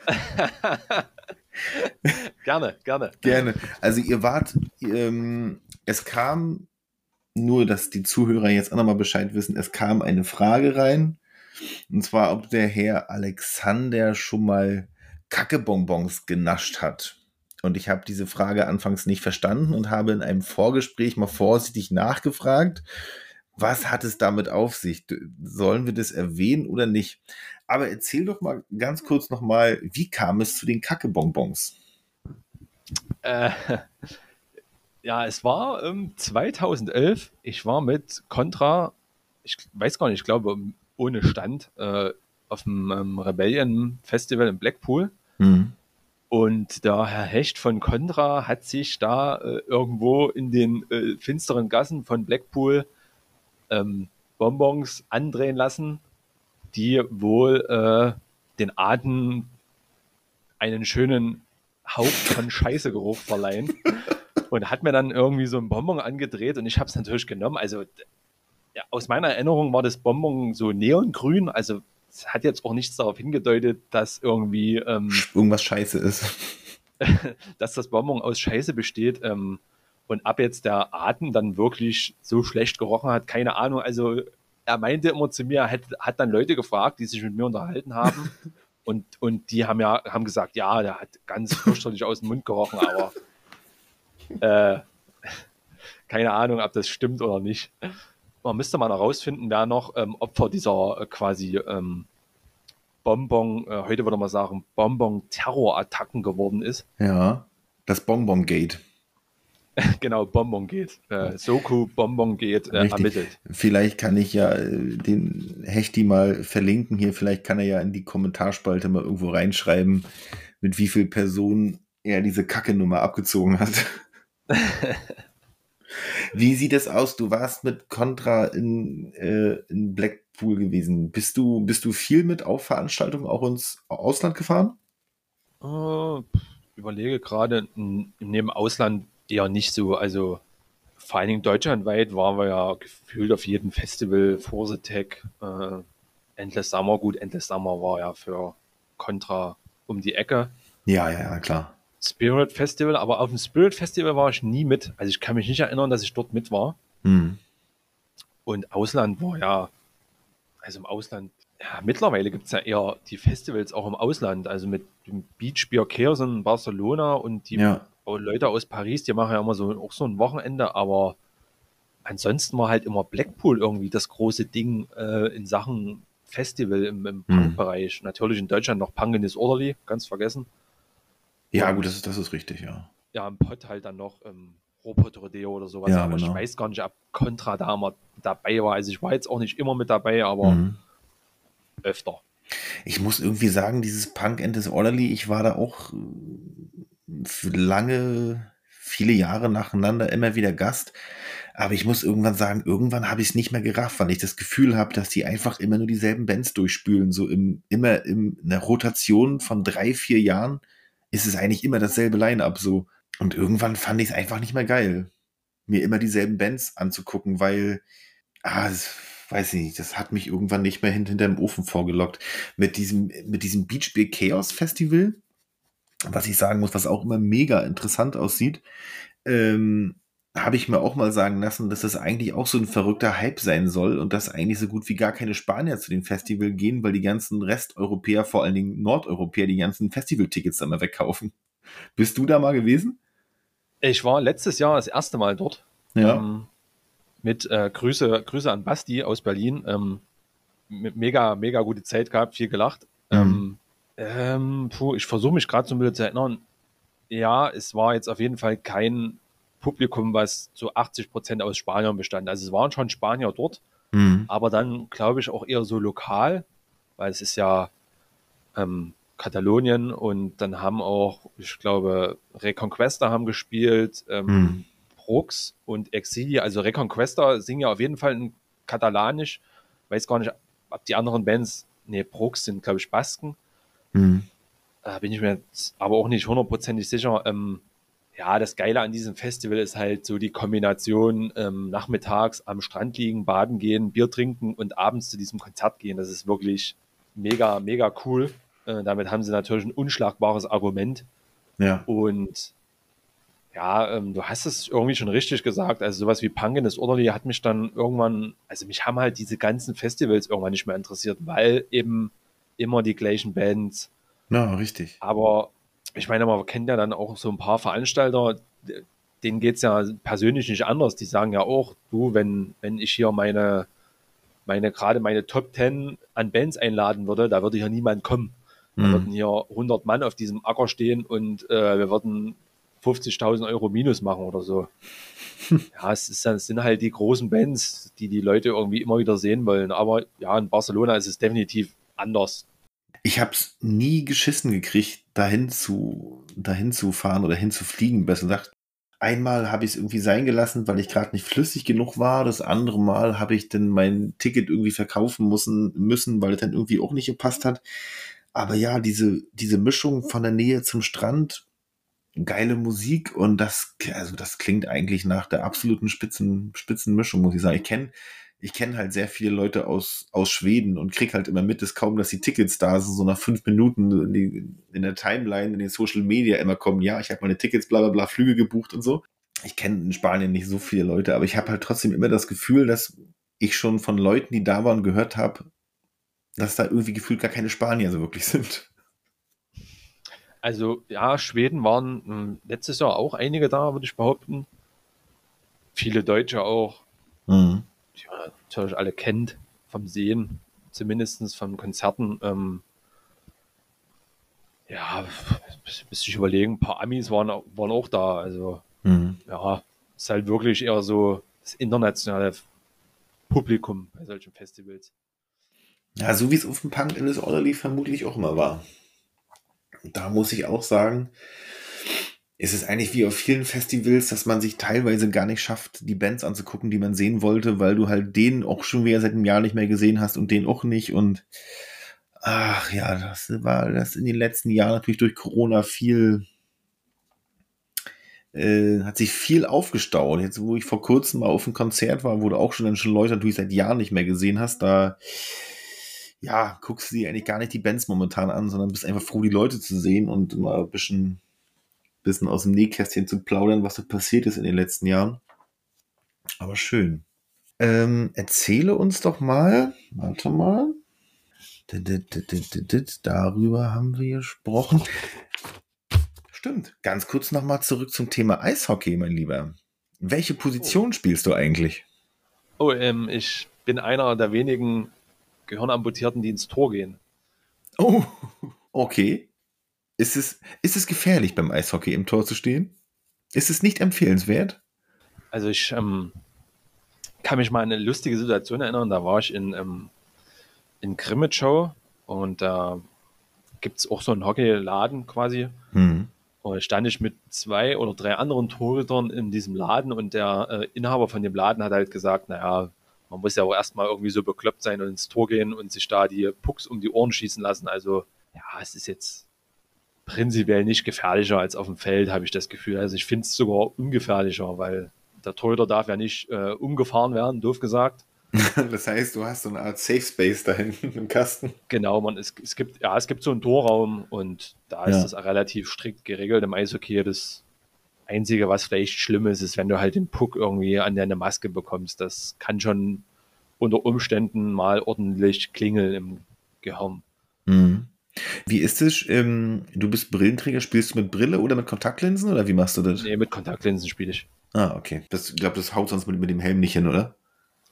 gerne, gerne. Gerne. Also ihr wart, ähm, es kam nur, dass die Zuhörer jetzt auch nochmal Bescheid wissen, es kam eine Frage rein. Und zwar, ob der Herr Alexander schon mal Kackebonbons genascht hat. Und ich habe diese Frage anfangs nicht verstanden und habe in einem Vorgespräch mal vorsichtig nachgefragt, was hat es damit auf sich? Sollen wir das erwähnen oder nicht? Aber erzähl doch mal ganz kurz nochmal, wie kam es zu den Kackebonbons? Äh, ja, es war ähm, 2011. Ich war mit Contra, ich weiß gar nicht, ich glaube ohne Stand, äh, auf dem ähm, Rebellion Festival in Blackpool. Mhm. Und der Herr Hecht von Contra hat sich da äh, irgendwo in den äh, finsteren Gassen von Blackpool ähm, Bonbons andrehen lassen, die wohl äh, den Atem einen schönen Hauch von Scheißegeruch verleihen. und hat mir dann irgendwie so ein Bonbon angedreht und ich habe es natürlich genommen. Also ja, aus meiner Erinnerung war das Bonbon so neongrün, also es hat jetzt auch nichts darauf hingedeutet, dass irgendwie ähm, irgendwas scheiße ist. dass das Bonbon aus Scheiße besteht. Ähm, und ab jetzt der Atem dann wirklich so schlecht gerochen hat, keine Ahnung. Also er meinte immer zu mir, hat, hat dann Leute gefragt, die sich mit mir unterhalten haben. und, und die haben ja haben gesagt, ja, der hat ganz fürchterlich aus dem Mund gerochen, aber äh, keine Ahnung, ob das stimmt oder nicht. Man müsste mal herausfinden, wer noch ähm, Opfer dieser äh, quasi ähm, Bonbon, äh, heute würde man sagen, Bonbon-Terrorattacken geworden ist. Ja, das Bonbon-Gate. genau, Bonbon geht. Äh, Soku Bonbon geht äh, ermittelt. Vielleicht kann ich ja äh, den Hechti mal verlinken hier. Vielleicht kann er ja in die Kommentarspalte mal irgendwo reinschreiben, mit wie vielen Personen er diese Kacke-Nummer abgezogen hat. Wie sieht es aus? Du warst mit Contra in, äh, in Blackpool gewesen. Bist du, bist du viel mit auf Veranstaltungen auch ins Ausland gefahren? Uh, überlege gerade, neben Ausland eher nicht so. Also vor allen Dingen deutschlandweit waren wir ja gefühlt auf jedem Festival, Force Tech, äh, Endless Summer. Gut, Endless Summer war ja für Contra um die Ecke. Ja, ja, ja, klar. Spirit Festival, aber auf dem Spirit Festival war ich nie mit. Also ich kann mich nicht erinnern, dass ich dort mit war. Hm. Und Ausland war ja, also im Ausland, ja, mittlerweile gibt es ja eher die Festivals auch im Ausland, also mit dem Beach Beer Chaos in Barcelona und die Ja. Leute aus Paris, die machen ja immer so auch so ein Wochenende, aber ansonsten war halt immer Blackpool irgendwie das große Ding äh, in Sachen Festival im, im Mhm. Punk-Bereich. Natürlich in Deutschland noch Punk in Disorderly, ganz vergessen. Ja, gut, das ist, das ist richtig, ja. Ja, im Pott halt dann noch ähm, Robot Rodeo oder sowas. Ja, aber genau. ich weiß gar nicht, ob Contra da mal dabei war. Also ich war jetzt auch nicht immer mit dabei, aber Mhm. öfter. Ich muss irgendwie sagen, dieses Punk and Disorderly, ich war da auch äh, lange, viele Jahre nacheinander immer wieder Gast. Aber ich muss irgendwann sagen, irgendwann habe ich es nicht mehr gerafft, weil ich das Gefühl habe, dass die einfach immer nur dieselben Bands durchspülen. So im, immer in einer Rotation von drei, vier Jahren ist es eigentlich immer dasselbe Line-Up so. Und irgendwann fand ich es einfach nicht mehr geil, mir immer dieselben Bands anzugucken, weil, ah, das, weiß ich nicht, das hat mich irgendwann nicht mehr hint- hinterm Ofen vorgelockt. Mit diesem, mit diesem Beach Chaos Festival, was ich sagen muss, was auch immer mega interessant aussieht, ähm, habe ich mir auch mal sagen lassen, dass das eigentlich auch so ein verrückter Hype sein soll und dass eigentlich so gut wie gar keine Spanier zu dem Festival gehen, weil die ganzen Resteuropäer, vor allen Dingen Nordeuropäer, die ganzen Festivaltickets dann mal wegkaufen. Bist du da mal gewesen? Ich war letztes Jahr das erste Mal dort. Ja. Ähm, mit äh, Grüße, Grüße an Basti aus Berlin. Ähm, mega, mega gute Zeit gehabt, viel gelacht. Mhm. Ähm, ähm, puh, ich versuche mich gerade so ein bisschen zu erinnern. Ja, es war jetzt auf jeden Fall kein Publikum, was zu 80 Prozent aus Spaniern bestand. Also es waren schon Spanier dort, Mhm. aber dann glaube ich auch eher so lokal, weil es ist ja ähm, Katalonien und dann haben auch, ich glaube, Reconquesta haben gespielt, ähm, Mhm. Brooks und Exili, also Reconquesta singen ja auf jeden Fall in Katalanisch. Weiß gar nicht, ob die anderen Bands, nee, Brooks sind, glaube ich, Basken. Mhm. Da bin ich mir jetzt aber auch nicht hundertprozentig sicher. Ähm, ja, das Geile an diesem Festival ist halt so die Kombination ähm, nachmittags am Strand liegen, baden gehen, Bier trinken und abends zu diesem Konzert gehen. Das ist wirklich mega, mega cool. Äh, damit haben sie natürlich ein unschlagbares Argument. Ja. Und ja, ähm, du hast es irgendwie schon richtig gesagt. Also sowas wie Punk in Disorderly hat mich dann irgendwann, also mich haben halt diese ganzen Festivals irgendwann nicht mehr interessiert, weil eben immer die gleichen Bands. Ja, richtig. Aber ich meine, man kennt ja dann auch so ein paar Veranstalter, denen geht es ja persönlich nicht anders. Die sagen ja auch, du, wenn, wenn ich hier meine, meine, gerade meine Top 10 an Bands einladen würde, da würde hier niemand kommen. Da Mhm. würden hier 100 Mann auf diesem Acker stehen und äh, wir würden 50.000 Euro Minus machen oder so. ja, es, ist, es sind halt die großen Bands, die die Leute irgendwie immer wieder sehen wollen. Aber ja, in Barcelona ist es definitiv anders. Ich habe es nie geschissen gekriegt, dahin zu, dahin zu fahren oder hinzufliegen, besser gesagt. Einmal habe ich es irgendwie sein gelassen, weil ich gerade nicht flüssig genug war. Das andere Mal habe ich dann mein Ticket irgendwie verkaufen müssen, müssen, weil es dann irgendwie auch nicht gepasst hat. Aber ja, diese, diese Mischung von der Nähe zum Strand, geile Musik und das, also das klingt eigentlich nach der absoluten Spitzen, Spitzenmischung, muss ich sagen. Ich kenne ich kenne halt sehr viele Leute aus, aus Schweden und krieg halt immer mit, dass kaum, dass die Tickets da sind, so nach fünf Minuten in, die, in der Timeline, in den Social Media immer kommen, ja, ich habe meine Tickets, bla bla bla, Flüge gebucht und so. Ich kenne in Spanien nicht so viele Leute, aber ich habe halt trotzdem immer das Gefühl, dass ich schon von Leuten, die da waren, gehört habe, dass da irgendwie gefühlt gar keine Spanier so wirklich sind. Also ja, Schweden waren mh, letztes Jahr auch einige da, würde ich behaupten. Viele Deutsche auch, Mhm. Die man natürlich alle kennt vom Sehen, zumindest von Konzerten. Ähm, ja, müsste ich überlegen, ein paar Amis waren, waren auch da. Also Mhm. ja, ist halt wirklich eher so das internationale Publikum bei solchen Festivals. Ja, so wie es auf dem Punk in Orderly vermutlich auch immer war. Da muss ich auch sagen, ist es eigentlich wie auf vielen Festivals, dass man sich teilweise gar nicht schafft, die Bands anzugucken, die man sehen wollte, weil du halt den auch schon wieder seit einem Jahr nicht mehr gesehen hast und den auch nicht. Und ach ja, das war das in den letzten Jahren natürlich durch Corona viel, äh, hat sich viel aufgestaut. Jetzt, wo ich vor kurzem mal auf einem Konzert war, wo du auch schon dann schon Leute natürlich seit Jahren nicht mehr gesehen hast, da ja, guckst du dir eigentlich gar nicht die Bands momentan an, sondern bist einfach froh, die Leute zu sehen und mal ein bisschen, bisschen aus dem Nähkästchen zu plaudern, was so passiert ist in den letzten Jahren. Aber schön. Ähm, erzähle uns doch mal, warte mal. Darüber haben wir gesprochen. Stimmt. Ganz kurz nochmal zurück zum Thema Eishockey, mein Lieber. Welche Position oh. spielst du eigentlich? Oh, ähm, ich bin einer der wenigen Gehirnamputierten, die ins Tor gehen. Oh, okay. Ist es, ist es gefährlich, beim Eishockey im Tor zu stehen? Ist es nicht empfehlenswert? Also ich ähm, kann mich mal an eine lustige Situation erinnern. Da war ich in, ähm, in Grimmitschau und da gibt es auch so einen Hockeyladen quasi. Mhm. Und stand ich mit zwei oder drei anderen Torhütern in diesem Laden und der äh, Inhaber von dem Laden hat halt gesagt, naja, man muss ja auch erstmal irgendwie so bekloppt sein und ins Tor gehen und sich da die Pucks um die Ohren schießen lassen. Also ja, es ist jetzt prinzipiell nicht gefährlicher als auf dem Feld, habe ich das Gefühl. Also ich finde es sogar ungefährlicher, weil der Torhüter darf ja nicht äh, umgefahren werden, doof gesagt. das heißt, du hast so eine Art Safe Space da hinten im Kasten. Genau, man, es, es, gibt, ja, es gibt so einen Torraum und da ist es relativ strikt geregelt im Eishockey. Das Einzige, was vielleicht schlimm ist, ist, wenn du halt den Puck irgendwie an deine Maske bekommst. Das kann schon unter Umständen mal ordentlich klingeln im Gehirn. Mhm. Wie ist es? Ähm, du bist Brillenträger, spielst du mit Brille oder mit Kontaktlinsen oder wie machst du das? Nee, mit Kontaktlinsen spiele ich. Ah, okay. Das, ich glaube, das haut sonst mit, mit dem Helm nicht hin, oder?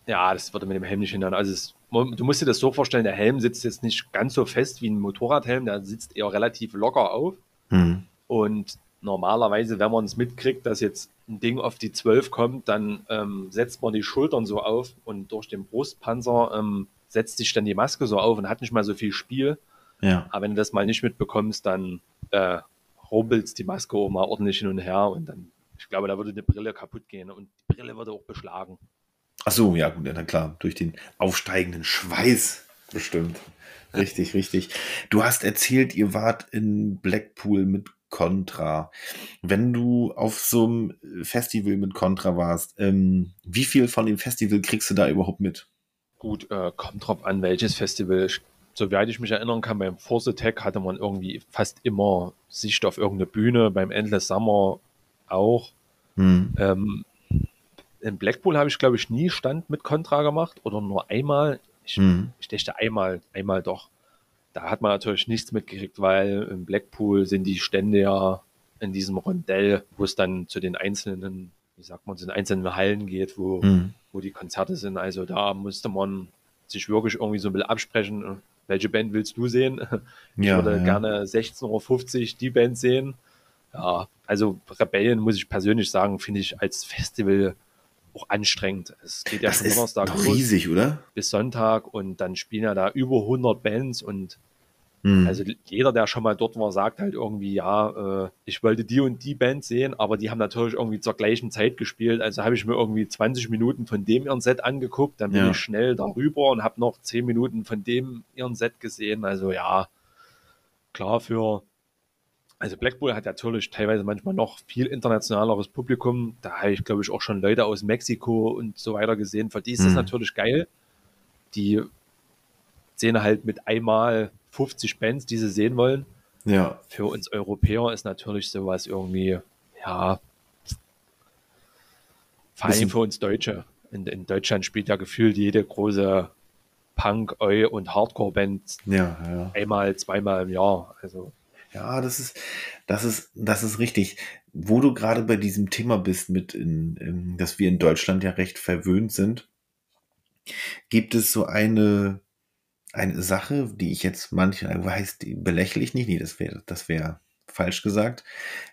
Ja, das würde mit dem Helm nicht hindern. Also es, du musst dir das so vorstellen, der Helm sitzt jetzt nicht ganz so fest wie ein Motorradhelm, der sitzt eher relativ locker auf. Hm. Und normalerweise, wenn man es mitkriegt, dass jetzt ein Ding auf die 12 kommt, dann ähm, setzt man die Schultern so auf und durch den Brustpanzer ähm, setzt sich dann die Maske so auf und hat nicht mal so viel Spiel. Ja. Aber wenn du das mal nicht mitbekommst, dann äh, rumpelst die Maske auch mal ordentlich hin und her und dann, ich glaube, da würde eine Brille kaputt gehen und die Brille würde auch beschlagen. Ach so, ja gut, dann klar, durch den aufsteigenden Schweiß bestimmt. Richtig, richtig. Du hast erzählt, ihr wart in Blackpool mit Contra. Wenn du auf so einem Festival mit Contra warst, ähm, wie viel von dem Festival kriegst du da überhaupt mit? Gut, äh, kommt drauf an, welches Festival. Soweit ich mich erinnern kann, beim Force Attack hatte man irgendwie fast immer Sicht auf irgendeine Bühne, beim Endless Summer auch. Hm. Ähm, in Blackpool habe ich, glaube ich, nie Stand mit Contra gemacht oder nur einmal. Ich, mhm. ich dachte einmal, einmal doch. Da hat man natürlich nichts mitgekriegt, weil in Blackpool sind die Stände ja in diesem Rondell, wo es dann zu den einzelnen, wie sagt man, zu den einzelnen Hallen geht, wo, mhm. wo die Konzerte sind. Also da musste man sich wirklich irgendwie so ein bisschen absprechen, welche Band willst du sehen? Ich ja, würde ja. gerne 16.50 Uhr die Band sehen. Ja, also Rebellion muss ich persönlich sagen, finde ich als Festival auch anstrengend. Es geht ja das von Donnerstag riesig, oder? bis Sonntag und dann spielen ja da über 100 Bands und hm. also jeder, der schon mal dort war, sagt halt irgendwie, ja, äh, ich wollte die und die Band sehen, aber die haben natürlich irgendwie zur gleichen Zeit gespielt. Also habe ich mir irgendwie 20 Minuten von dem ihren Set angeguckt, dann bin ja. ich schnell darüber und habe noch 10 Minuten von dem ihren Set gesehen. Also ja, klar für also Blackpool hat natürlich teilweise manchmal noch viel internationaleres Publikum. Da habe ich, glaube ich, auch schon Leute aus Mexiko und so weiter gesehen. Für die ist mhm. das natürlich geil. Die sehen halt mit einmal 50 Bands, die sie sehen wollen. Ja. Für uns Europäer ist natürlich sowas irgendwie, ja, vor allem für uns Deutsche. In, in, Deutschland spielt ja gefühlt jede große Punk, Eu und Hardcore-Band ja, ja. einmal, zweimal im Jahr. Also ja, das ist, das ist, das ist richtig. Wo du gerade bei diesem Thema bist, mit, in, in, dass wir in Deutschland ja recht verwöhnt sind, gibt es so eine, eine Sache, die ich jetzt manche, heißt, die belächle ich nicht, nee, das wäre, das wäre falsch gesagt.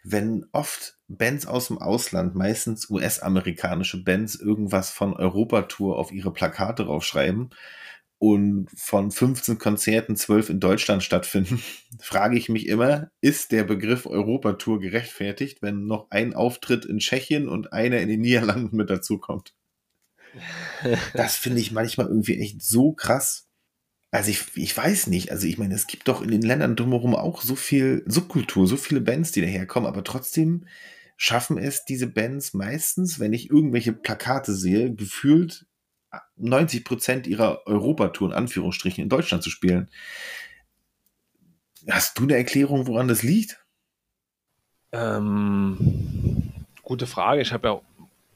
Wenn oft Bands aus dem Ausland, meistens US-amerikanische Bands, irgendwas von Europatour auf ihre Plakate draufschreiben, und von 15 Konzerten 12 in Deutschland stattfinden, frage ich mich immer, ist der Begriff Europatour gerechtfertigt, wenn noch ein Auftritt in Tschechien und einer in den Niederlanden mit dazukommt? Das finde ich manchmal irgendwie echt so krass. Also ich, ich weiß nicht, also ich meine, es gibt doch in den Ländern drumherum auch so viel Subkultur, so viele Bands, die daherkommen, aber trotzdem schaffen es diese Bands meistens, wenn ich irgendwelche Plakate sehe, gefühlt 90 Prozent ihrer Europatour in Anführungsstrichen in Deutschland zu spielen. Hast du eine Erklärung, woran das liegt? Ähm, gute Frage. Ich habe ja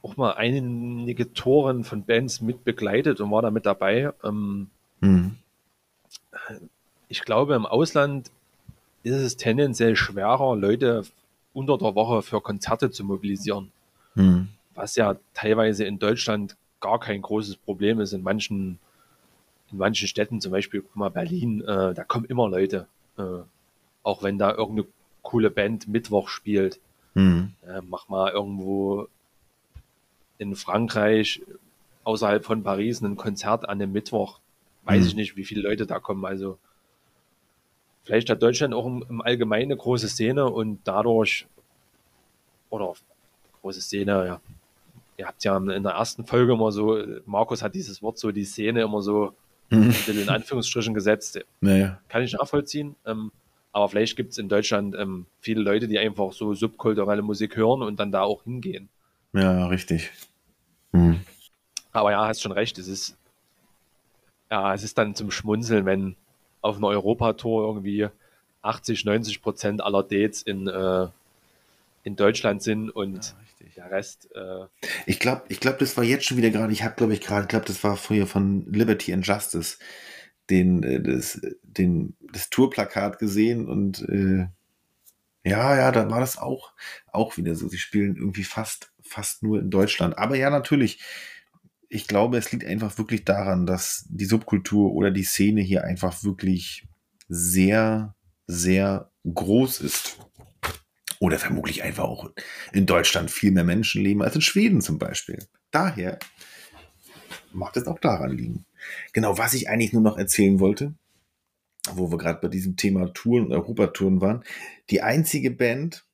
auch mal einige Touren von Bands mit begleitet und war da mit dabei. Ähm, Mhm. Ich glaube, im Ausland ist es tendenziell schwerer, Leute unter der Woche für Konzerte zu mobilisieren. Mhm. Was ja teilweise in Deutschland gar kein großes Problem ist. In manchen, in manchen Städten, zum Beispiel guck mal Berlin, äh, da kommen immer Leute. Äh, auch wenn da irgendeine coole Band Mittwoch spielt. Mhm. Äh, mach mal irgendwo in Frankreich außerhalb von Paris ein Konzert an einem Mittwoch. Weiß Mhm. ich nicht, wie viele Leute da kommen. Also vielleicht hat Deutschland auch im, im Allgemeinen eine große Szene und dadurch oder große Szene, ja. Ihr habt ja in der ersten Folge immer so, Markus hat dieses Wort so die Szene immer so Mhm. in Anführungsstrichen gesetzt. Naja. Kann ich nachvollziehen. Ähm, aber vielleicht gibt es in Deutschland ähm, viele Leute, die einfach so subkulturelle Musik hören und dann da auch hingehen. Ja, richtig. Mhm. Aber ja, hast schon recht. Es ist, ja, es ist dann zum Schmunzeln, wenn auf einer Europatour irgendwie 80, 90 Prozent aller Dates in, äh, in Deutschland sind und richtig. der Rest, äh, Ich glaube, ich glaub, das war jetzt schon wieder gerade, ich habe, glaube ich, gerade, ich glaube, das war früher von Liberty and Justice, den, äh, das, den, das Tourplakat gesehen und äh, ja, ja, da war das auch, auch wieder so. Sie spielen irgendwie fast, fast nur in Deutschland. Aber ja, natürlich, ich glaube, es liegt einfach wirklich daran, dass die Subkultur oder die Szene hier einfach wirklich sehr, sehr groß ist. Oder vermutlich einfach auch in Deutschland viel mehr Menschen leben als in Schweden zum Beispiel. Daher mag es auch daran liegen. Genau, was ich eigentlich nur noch erzählen wollte, wo wir gerade bei diesem Thema Touren und Europatouren waren, die einzige Band,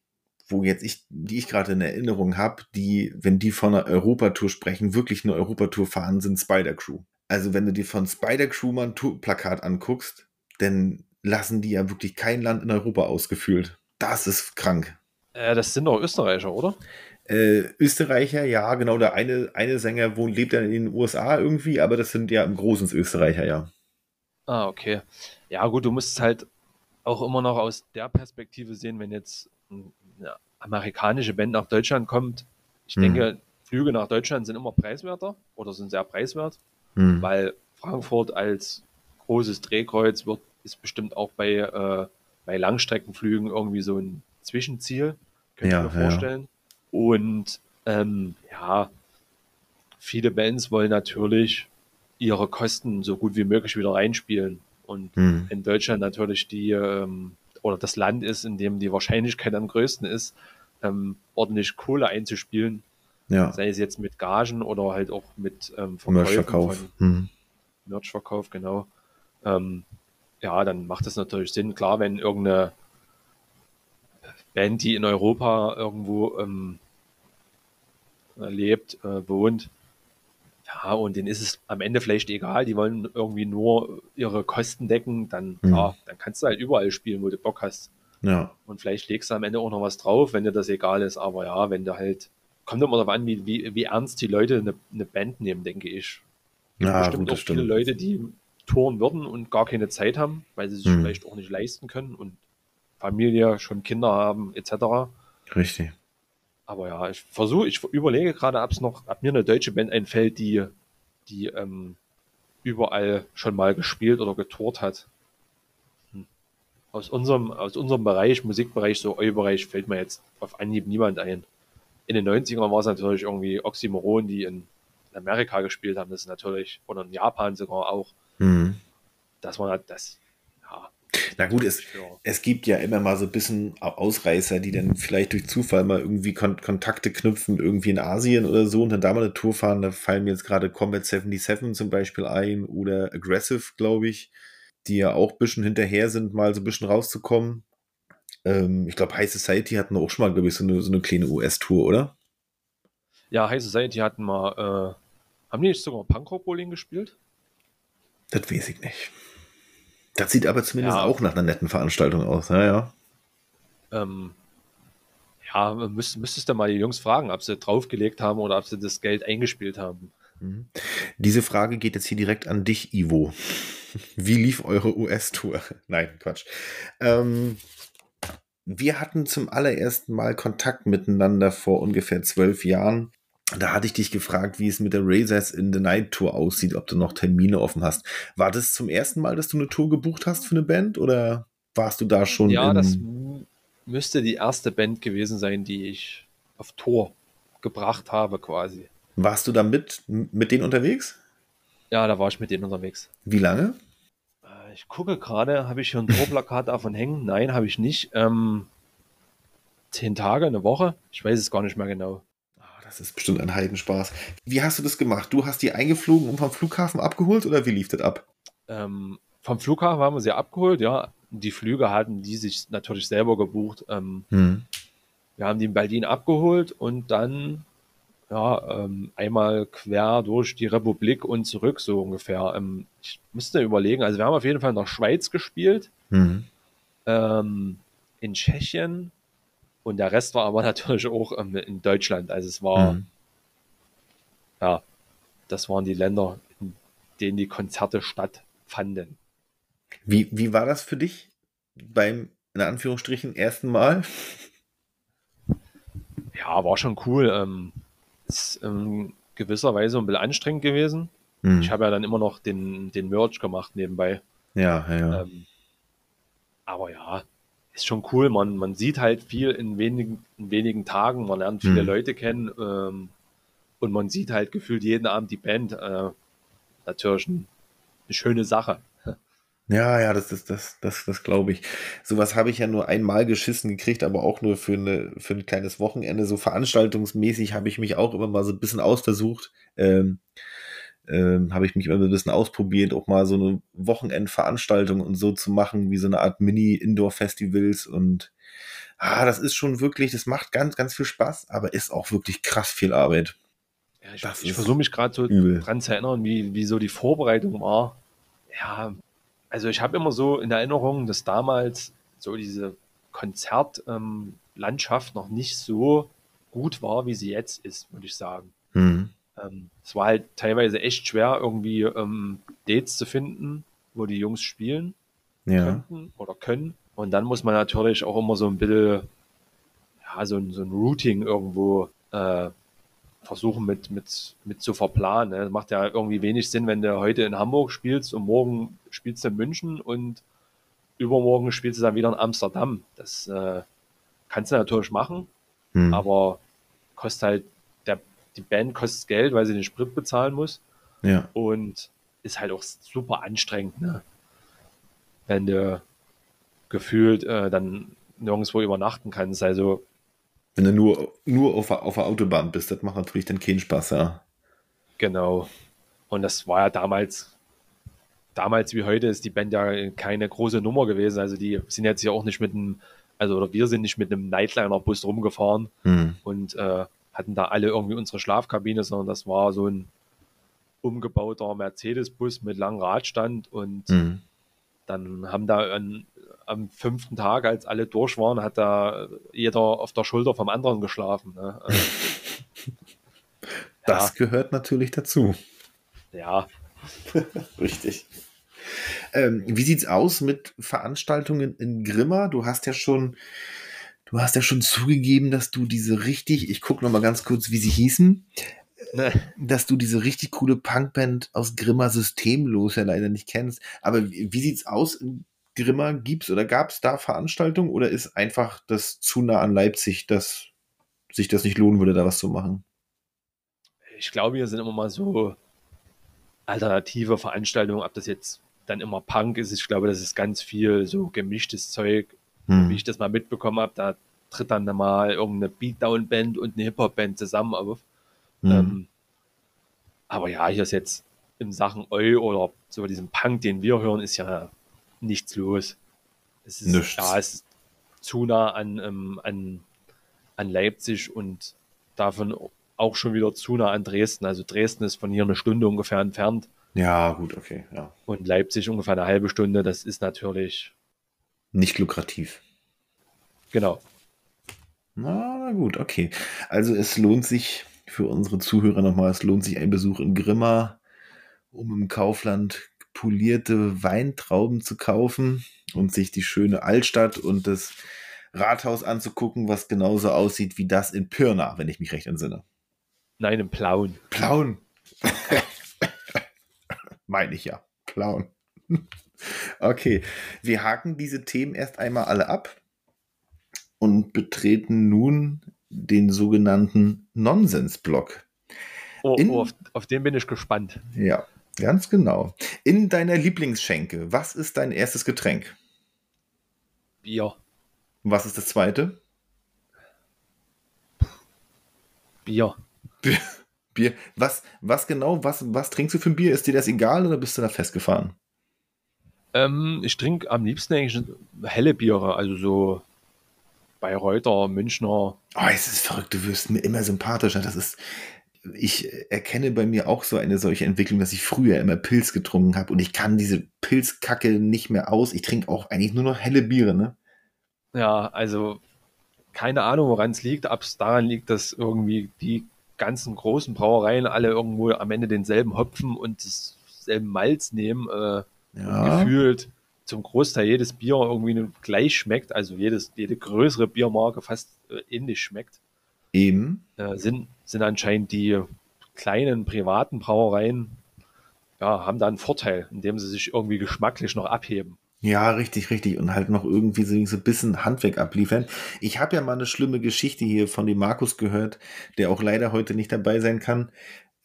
wo jetzt ich, die ich gerade in Erinnerung habe, die, wenn die von einer Europatour sprechen, wirklich eine Europatour fahren, sind Spider Crew. Also wenn du dir von Spider Crew mal ein Tourplakat anguckst, dann lassen die ja wirklich kein Land in Europa ausgefüllt. Das ist krank. äh, das sind doch Österreicher, oder? Äh, Österreicher, ja, genau, der eine, eine Sänger wohnt, lebt ja in den USA irgendwie, aber das sind ja im Großen Österreicher, ja. Ah, okay. Ja, gut, du musst es halt auch immer noch aus der Perspektive sehen, wenn jetzt eine amerikanische Band nach Deutschland kommt. Ich Hm. denke, Flüge nach Deutschland sind immer preiswerter oder sind sehr preiswert, Hm. weil Frankfurt als großes Drehkreuz wird, ist bestimmt auch bei, äh, bei Langstreckenflügen irgendwie so ein Zwischenziel, könnte Ja, ich mir ja. vorstellen. Und ähm, ja, viele Bands wollen natürlich ihre Kosten so gut wie möglich wieder reinspielen. Und Hm. in Deutschland natürlich die ähm, oder das Land ist, in dem die Wahrscheinlichkeit am größten ist, ähm, ordentlich Kohle einzuspielen, Ja, sei es jetzt mit Gagen oder halt auch mit ähm, von Hm. Merchverkauf, genau. Ähm, ja, dann macht es natürlich Sinn. Klar, wenn irgendeine Band, die in Europa irgendwo ähm, lebt, äh, wohnt, ja, und denen ist es am Ende vielleicht egal, die wollen irgendwie nur ihre Kosten decken, dann, Mhm. ja, dann kannst du halt überall spielen, wo du Bock hast. Ja, Und vielleicht legst du am Ende auch noch was drauf, wenn dir das egal ist. Aber ja, wenn du halt, kommt immer darauf an, wie, wie, wie ernst die Leute eine, eine Band nehmen, denke ich. ja Bestimmt gut, auch viele stimmt. Leute, die touren würden und gar keine Zeit haben, weil sie sich Hm. vielleicht auch nicht leisten können und Familie, schon Kinder haben, etc. Richtig. Aber ja, ich versuche, ich überlege gerade, ob es noch, ob mir eine deutsche Band einfällt, die, die ähm, überall schon mal gespielt oder getourt hat. Hm. Aus unserem, aus unserem Bereich, Musikbereich, so Eu-Bereich, fällt mir jetzt auf Anhieb niemand ein. In den 90ern war es natürlich irgendwie Oxymoron, die in Amerika gespielt haben, das ist natürlich, oder in Japan sogar auch. Hm. Das war halt das. Na gut, es, es gibt ja immer mal so ein bisschen Ausreißer, die dann vielleicht durch Zufall mal irgendwie Kon Kontakte knüpfen, irgendwie in Asien oder so und dann da mal eine Tour fahren. Da fallen mir jetzt gerade Combat 77 zum Beispiel ein oder Aggressive, glaube ich, die ja auch ein bisschen hinterher sind, mal so ein bisschen rauszukommen. Ähm, ich glaube, High Society hatten auch schon mal, glaube ich, so eine, so eine kleine US-Tour, oder? Ja, High Society hatten mal, äh, haben die nicht sogar Punkrock Bowling gespielt? Das weiß ich nicht. Das sieht aber zumindest Ja. auch nach einer netten Veranstaltung aus. Ja, ja. Ähm, ja, müsst, müsstest du mal die Jungs fragen, ob sie draufgelegt haben oder ob sie das Geld eingespielt haben. Mhm. Diese Frage geht jetzt hier direkt an dich, Ivo. Wie lief eure US-Tour? Nein, Quatsch. Ähm, wir hatten zum allerersten Mal Kontakt miteinander vor ungefähr zwölf Jahren. Da hatte ich dich gefragt, wie es mit der Razors in the Night Tour aussieht, ob du noch Termine offen hast. War das zum ersten Mal, dass du eine Tour gebucht hast für eine Band oder warst du da schon? Ja, das müsste die erste Band gewesen sein, die ich auf Tour gebracht habe, quasi. Warst du da mit, mit denen unterwegs? Ja, da war ich mit denen unterwegs. Wie lange? Äh, ich gucke gerade, habe ich hier ein Tourplakat davon hängen? Nein, habe ich nicht. Ähm, zehn Tage, eine Woche? Ich weiß es gar nicht mehr genau. Das ist bestimmt ein Heidenspaß. Wie hast du das gemacht? Du hast die eingeflogen und vom Flughafen abgeholt oder wie lief das ab? Ähm, vom Flughafen haben wir sie abgeholt, ja. Die Flüge hatten die sich natürlich selber gebucht. Ähm, hm. Wir haben die in Berlin abgeholt und dann ja, ähm, einmal quer durch die Republik und zurück, so ungefähr. Ähm, ich müsste überlegen, also wir haben auf jeden Fall der Schweiz gespielt, mhm. ähm, in Tschechien, und der Rest war aber natürlich auch ähm, in Deutschland. Also es war, mhm. ja, das waren die Länder, in denen die Konzerte stattfanden. Wie, wie war das für dich beim, in Anführungsstrichen, ersten Mal? Ja, war schon cool. Ähm, ist in gewisser Weise ein bisschen anstrengend gewesen. Mhm. Ich habe ja dann immer noch den, den Merch gemacht nebenbei. Ja, ja. Ähm, aber ja, ist schon cool. Man, man sieht halt viel in wenigen, in wenigen Tagen, man lernt viele mhm. Leute kennen ähm, und man sieht halt gefühlt jeden Abend die Band. Äh, natürlich ein, eine schöne Sache. Ja, ja, das ist das, das, das glaube ich. Sowas habe ich ja nur einmal geschissen gekriegt, aber auch nur für, eine, für ein kleines Wochenende. So veranstaltungsmäßig habe ich mich auch immer mal so ein bisschen ausversucht. Ähm, ähm, habe ich mich immer ein bisschen ausprobiert, auch mal so eine Wochenendveranstaltung und so zu machen, wie so eine Art Mini-Indoor-Festivals und ah, das ist schon wirklich, das macht ganz, ganz viel Spaß, aber ist auch wirklich krass viel Arbeit. Ja, ich, ich versuche mich gerade so übel. dran zu erinnern, wie, wie so die Vorbereitung war. Ja, also ich habe immer so in Erinnerung, dass damals so diese Konzertlandschaft ähm, noch nicht so gut war, wie sie jetzt ist, würde ich sagen. Mhm. Ähm, es war halt teilweise echt schwer, irgendwie ähm, Dates zu finden, wo die Jungs spielen ja. könnten oder können. Und dann muss man natürlich auch immer so ein bisschen, ja, so ein, so ein Routing irgendwo äh, versuchen mit, mit, mit zu verplanen. Ne? Das macht ja irgendwie wenig Sinn, wenn du heute in Hamburg spielst und morgen spielst du in München und übermorgen spielst du dann wieder in Amsterdam. Das äh, kannst du natürlich machen, hm. aber kostet halt die Band kostet Geld, weil sie den Sprit bezahlen muss. Ja. Und ist halt auch super anstrengend, ne? Wenn du gefühlt äh, dann nirgendwo übernachten kannst. Also. Wenn du nur, nur auf, auf der Autobahn bist, das macht natürlich dann keinen Spaß, ja. Genau. Und das war ja damals, damals wie heute ist die Band ja keine große Nummer gewesen. Also die sind jetzt ja auch nicht mit einem, also oder wir sind nicht mit einem Nightliner-Bus rumgefahren hm. und äh, hatten da alle irgendwie unsere Schlafkabine, sondern das war so ein umgebauter Mercedes-Bus mit langem Radstand und mhm. dann haben da an, am fünften Tag, als alle durch waren, hat da jeder auf der Schulter vom anderen geschlafen. Ne? Also, das ja. gehört natürlich dazu. Ja. Richtig. Ähm, wie sieht's aus mit Veranstaltungen in Grimma? Du hast ja schon Du hast ja schon zugegeben, dass du diese richtig, ich gucke noch mal ganz kurz, wie sie hießen, ne. dass du diese richtig coole Punkband aus Grimma systemlos ja leider nicht kennst. Aber wie, wie sieht's aus in Grimma? Gibt's oder gab es da Veranstaltungen oder ist einfach das zu nah an Leipzig, dass sich das nicht lohnen würde, da was zu machen? Ich glaube, hier sind immer mal so alternative Veranstaltungen, ob das jetzt dann immer Punk ist. Ich glaube, das ist ganz viel so gemischtes Zeug hm. Wie ich das mal mitbekommen habe, da tritt dann mal irgendeine Beatdown-Band und eine Hip-Hop-Band zusammen auf. Hm. Ähm, aber ja, hier ist jetzt in Sachen Eu oder so diesem Punk, den wir hören, ist ja nichts los. Es ist, nichts. Ja, es ist zu nah an, ähm, an, an Leipzig und davon auch schon wieder zu nah an Dresden. Also Dresden ist von hier eine Stunde ungefähr entfernt. Ja, gut, okay. Ja. Und Leipzig ungefähr eine halbe Stunde. Das ist natürlich nicht lukrativ. Genau. Na, gut, okay. Also es lohnt sich für unsere Zuhörer nochmal, es lohnt sich ein Besuch in Grimma, um im Kaufland polierte Weintrauben zu kaufen und sich die schöne Altstadt und das Rathaus anzugucken, was genauso aussieht wie das in Pirna, wenn ich mich recht entsinne. Nein, im Blauen. Blauen. Meine ich ja. Blauen. Okay, wir haken diese Themen erst einmal alle ab und betreten nun den sogenannten Nonsensblock. Oh, In- oh, auf, auf den bin ich gespannt. Ja, ganz genau. In deiner Lieblingsschenke, was ist dein erstes Getränk? Bier. Was ist das zweite? Bier. Bier. Was, was genau, was, was trinkst du für ein Bier? Ist dir das egal oder bist du da festgefahren? Ähm, ich trinke am liebsten eigentlich helle Biere, also so Bayreuther, Münchner. Oh, es ist verrückt, du wirst mir immer sympathischer. Das ist, ich erkenne bei mir auch so eine solche Entwicklung, dass ich früher immer Pilz getrunken habe und ich kann diese Pilzkacke nicht mehr aus. Ich trinke auch eigentlich nur noch helle Biere, ne? Ja, also keine Ahnung, woran es liegt. Es daran liegt, dass irgendwie die ganzen großen Brauereien alle irgendwo am Ende denselben Hopfen und denselben Malz nehmen. Äh, Ja. gefühlt zum Großteil jedes Bier irgendwie gleich schmeckt, also jedes, jede größere Biermarke fast äh, ähnlich schmeckt, Eben. äh, sind, sind anscheinend die kleinen privaten Brauereien, ja, haben da einen Vorteil, indem sie sich irgendwie geschmacklich noch abheben. Ja, richtig, richtig. Und halt noch irgendwie so so ein bisschen Handwerk abliefern. Ich habe ja mal eine schlimme Geschichte hier von dem Markus gehört, der auch leider heute nicht dabei sein kann.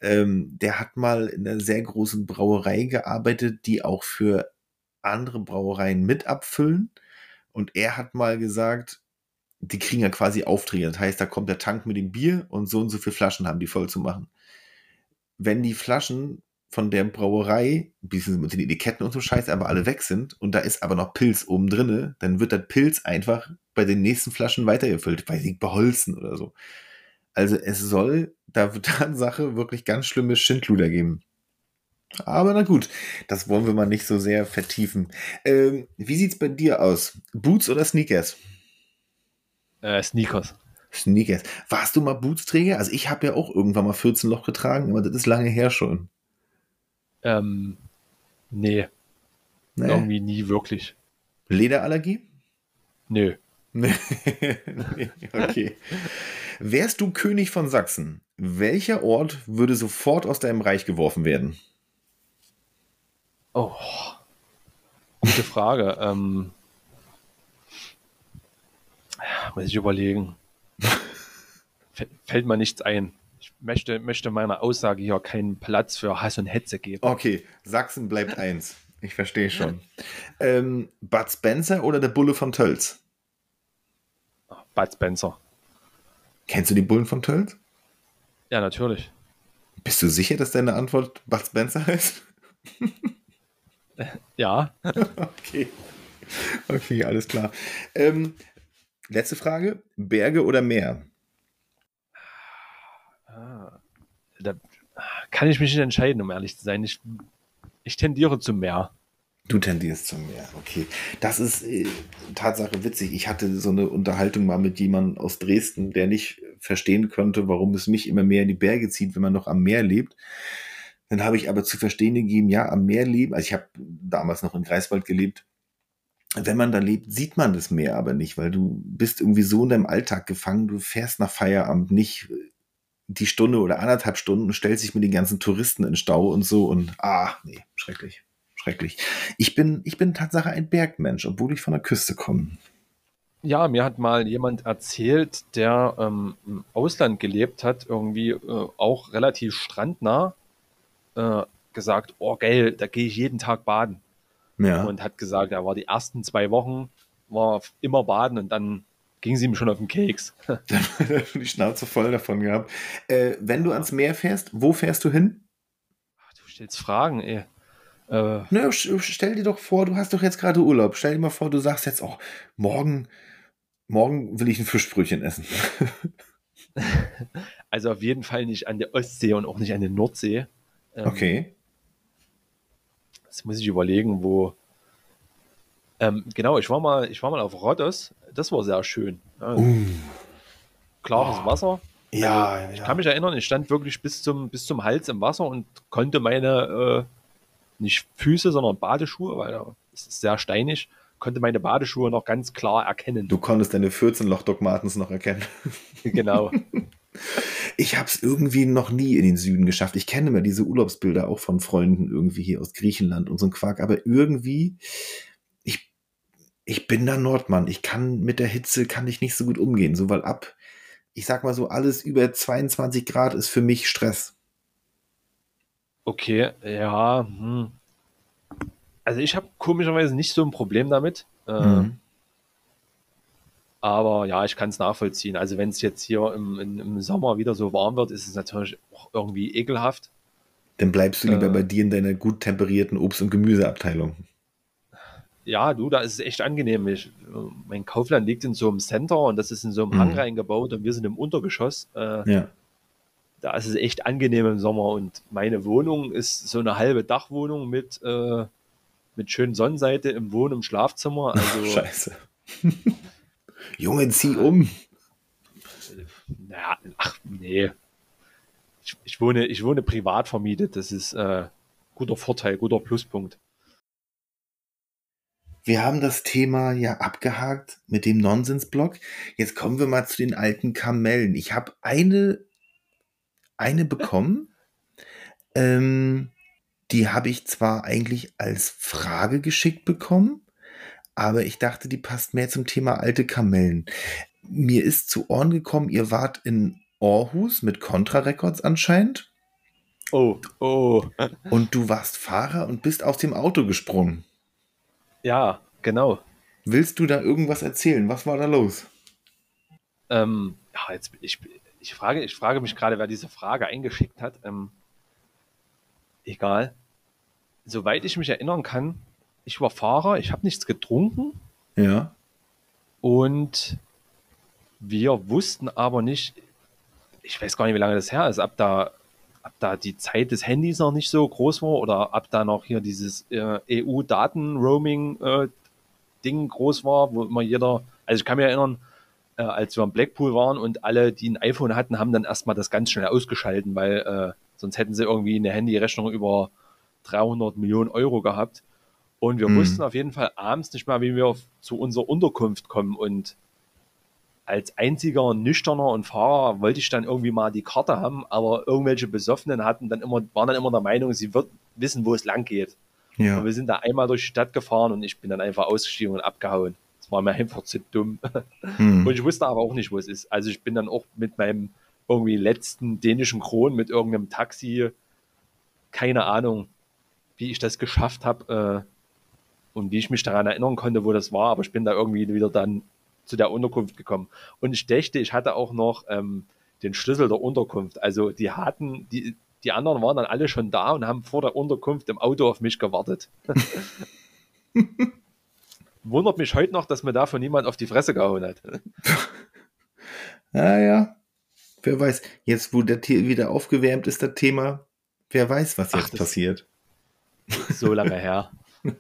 Ähm, der hat mal in einer sehr großen Brauerei gearbeitet, die auch für andere Brauereien mit abfüllen. Und er hat mal gesagt, die kriegen ja quasi Aufträge. Das heißt, da kommt der Tank mit dem Bier und so und so viele Flaschen haben die voll zu machen. Wenn die Flaschen von der Brauerei, bisschen mit den Etiketten und so Scheiß, aber alle weg sind und da ist aber noch Pilz oben drinne, dann wird das Pilz einfach bei den nächsten Flaschen weitergefüllt, bei sie beholzen oder so. Also es soll da Tatsache wirklich ganz schlimme Schindluder geben. Aber na gut, das wollen wir mal nicht so sehr vertiefen. Ähm, wie sieht's bei dir aus? Boots oder Sneakers? Äh, Sneakers. Sneakers. Warst du mal Bootsträger? Also ich habe ja auch irgendwann mal 14 Loch getragen, aber das ist lange her schon. Ähm, nee, Nee. irgendwie nie wirklich. Lederallergie? Nö. Nee, okay. Wärst du König von Sachsen, welcher Ort würde sofort aus deinem Reich geworfen werden? Oh, gute Frage. ähm, muss ich überlegen. Fä- Fällt mir nichts ein. Ich möchte, möchte meiner Aussage hier keinen Platz für Hass und Hetze geben. Okay, Sachsen bleibt eins. Ich verstehe schon. Ähm, Bud Spencer oder der Bulle von Tölz? Bud Spencer. Kennst du die Bullen von Tölz? Ja, natürlich. Bist du sicher, dass deine Antwort Bud Spencer heißt? Ja, Okay. Okay, alles klar. Ähm, letzte Frage. Berge oder Meer? da kann ich mich nicht entscheiden, um ehrlich zu sein. Ich, ich tendiere zum Meer. Du tendierst zum Meer, okay. Das ist äh, Tatsache witzig. Ich hatte so eine Unterhaltung mal mit jemandem aus Dresden, der nicht verstehen konnte, warum es mich immer mehr in die Berge zieht, wenn man noch am Meer lebt. Dann habe ich aber zu verstehen gegeben, ja, am Meer leben, also ich habe damals noch in Greifswald gelebt, wenn man da lebt, sieht man das Meer aber nicht, weil du bist irgendwie so in deinem Alltag gefangen, du fährst nach Feierabend nicht die Stunde oder anderthalb Stunden und stellst dich mit den ganzen Touristen in Stau und so und ah, nee, schrecklich. Schrecklich. Ich bin, ich bin Tatsache ein Bergmensch, obwohl ich von der Küste komme. Ja, mir hat mal jemand erzählt, der ähm, im Ausland gelebt hat, irgendwie äh, auch relativ strandnah, äh, gesagt, oh geil, da gehe ich jeden Tag baden. Ja. Und hat gesagt, er war die ersten zwei Wochen, war immer baden und dann ging sie ihm schon auf den Keks. die Schnauze voll davon gehabt. Äh, wenn du ans Meer fährst, wo fährst du hin? Du stellst Fragen, ey. Äh, Na, stell dir doch vor, du hast doch jetzt gerade Urlaub. Stell dir mal vor, du sagst jetzt, oh, morgen, morgen will ich ein Fischbrötchen essen. also auf jeden Fall nicht an der Ostsee und auch nicht an der Nordsee. Ähm, Okay. Jetzt muss ich überlegen, wo. Ähm, genau, ich war mal, ich war mal auf Rhodos. Das war sehr schön. Ja, Uh, klares Wasser. ja, Also, Ich ja. kann mich erinnern, ich stand wirklich bis zum, bis zum Hals im Wasser und konnte meine, äh, nicht Füße, sondern Badeschuhe, weil es ist sehr steinig, konnte meine Badeschuhe noch ganz klar erkennen. Du konntest deine 14 Loch Doc Martens noch erkennen. Genau. Ich habe es irgendwie noch nie in den Süden geschafft. Ich kenne immer diese Urlaubsbilder auch von Freunden irgendwie hier aus Griechenland und so ein Quark, aber irgendwie, ich, ich bin da Nordmann. Ich kann mit der Hitze kann ich nicht so gut umgehen, so weil ab, ich sag mal so, alles über 22 Grad ist für mich Stress. Okay, ja. Hm. Also ich habe komischerweise nicht so ein Problem damit. Äh, Mhm. Aber ja, ich kann es nachvollziehen. Also wenn es jetzt hier im, im, im Sommer wieder so warm wird, ist es natürlich auch irgendwie ekelhaft. Dann bleibst du lieber Äh. bei dir in deiner gut temperierten Obst- und Gemüseabteilung. Ja, du, da ist es echt angenehm. Ich, äh, mein Kaufland liegt in so einem Center und das ist in so einem Mhm. Hang reingebaut und wir sind im Untergeschoss. Äh, Ja. da ist es echt angenehm im Sommer und meine Wohnung ist so eine halbe Dachwohnung mit, äh, mit schönen Sonnenseite im Wohn- und Schlafzimmer. Also, Scheiße. Junge, zieh um. naja, ach nee. Ich, ich, wohne, ich wohne privat vermietet. Das ist äh, guter Vorteil, guter Pluspunkt. Wir haben das Thema ja abgehakt mit dem Nonsensblock. Jetzt kommen wir mal zu den alten Kamellen. Ich habe eine, eine bekommen. Ähm, die habe ich zwar eigentlich als Frage geschickt bekommen, aber ich dachte, die passt mehr zum Thema alte Kamellen. Mir ist zu Ohren gekommen, ihr wart in Aarhus mit Contra Records anscheinend Oh, oh. und du warst Fahrer und bist aus dem Auto gesprungen. Ja, genau. Willst du da irgendwas erzählen? Was war da los? Ähm, ja, jetzt ich, ich frage, ich frage mich gerade, wer diese Frage eingeschickt hat. Ähm, egal. Soweit ich mich erinnern kann, ich war Fahrer, ich habe nichts getrunken Ja. und wir wussten aber nicht, ich weiß gar nicht, wie lange das her ist, ob da, ob da die Zeit des Handys noch nicht so groß war oder ob da noch hier dieses äh, EU-Daten-Roaming-Ding groß war, wo immer jeder, also ich kann mich erinnern, äh, als wir im Blackpool waren und alle, die ein iPhone hatten, haben dann erstmal das ganz schnell ausgeschalten, weil äh, sonst hätten sie irgendwie eine Handyrechnung über 300 Millionen Euro gehabt. Und wir Mhm. wussten auf jeden Fall abends nicht mal, wie wir auf, zu unserer Unterkunft kommen. Und als einziger Nüchterner und Fahrer wollte ich dann irgendwie mal die Karte haben, aber irgendwelche Besoffenen hatten dann immer, waren dann immer der Meinung, sie wird wissen, wo es lang geht. Und Ja. wir sind da einmal durch die Stadt gefahren und ich bin dann einfach ausgestiegen und abgehauen. Das war mir einfach zu dumm. Hm. Und ich wusste aber auch nicht, wo es ist. Also ich bin dann auch mit meinem irgendwie letzten dänischen Kron mit irgendeinem Taxi, keine Ahnung, wie ich das geschafft habe äh, und wie ich mich daran erinnern konnte, wo das war, aber ich bin da irgendwie wieder dann zu der Unterkunft gekommen. Und ich dächte, ich hatte auch noch ähm, den Schlüssel der Unterkunft. Also die hatten, die, die anderen waren dann alle schon da und haben vor der Unterkunft im Auto auf mich gewartet. Wundert mich heute noch, dass mir davon niemand auf die Fresse gehauen hat. Ah ja. Wer weiß, jetzt wo der Tee wieder aufgewärmt ist, das Thema, wer weiß, was Ach, jetzt das- passiert. So lange her.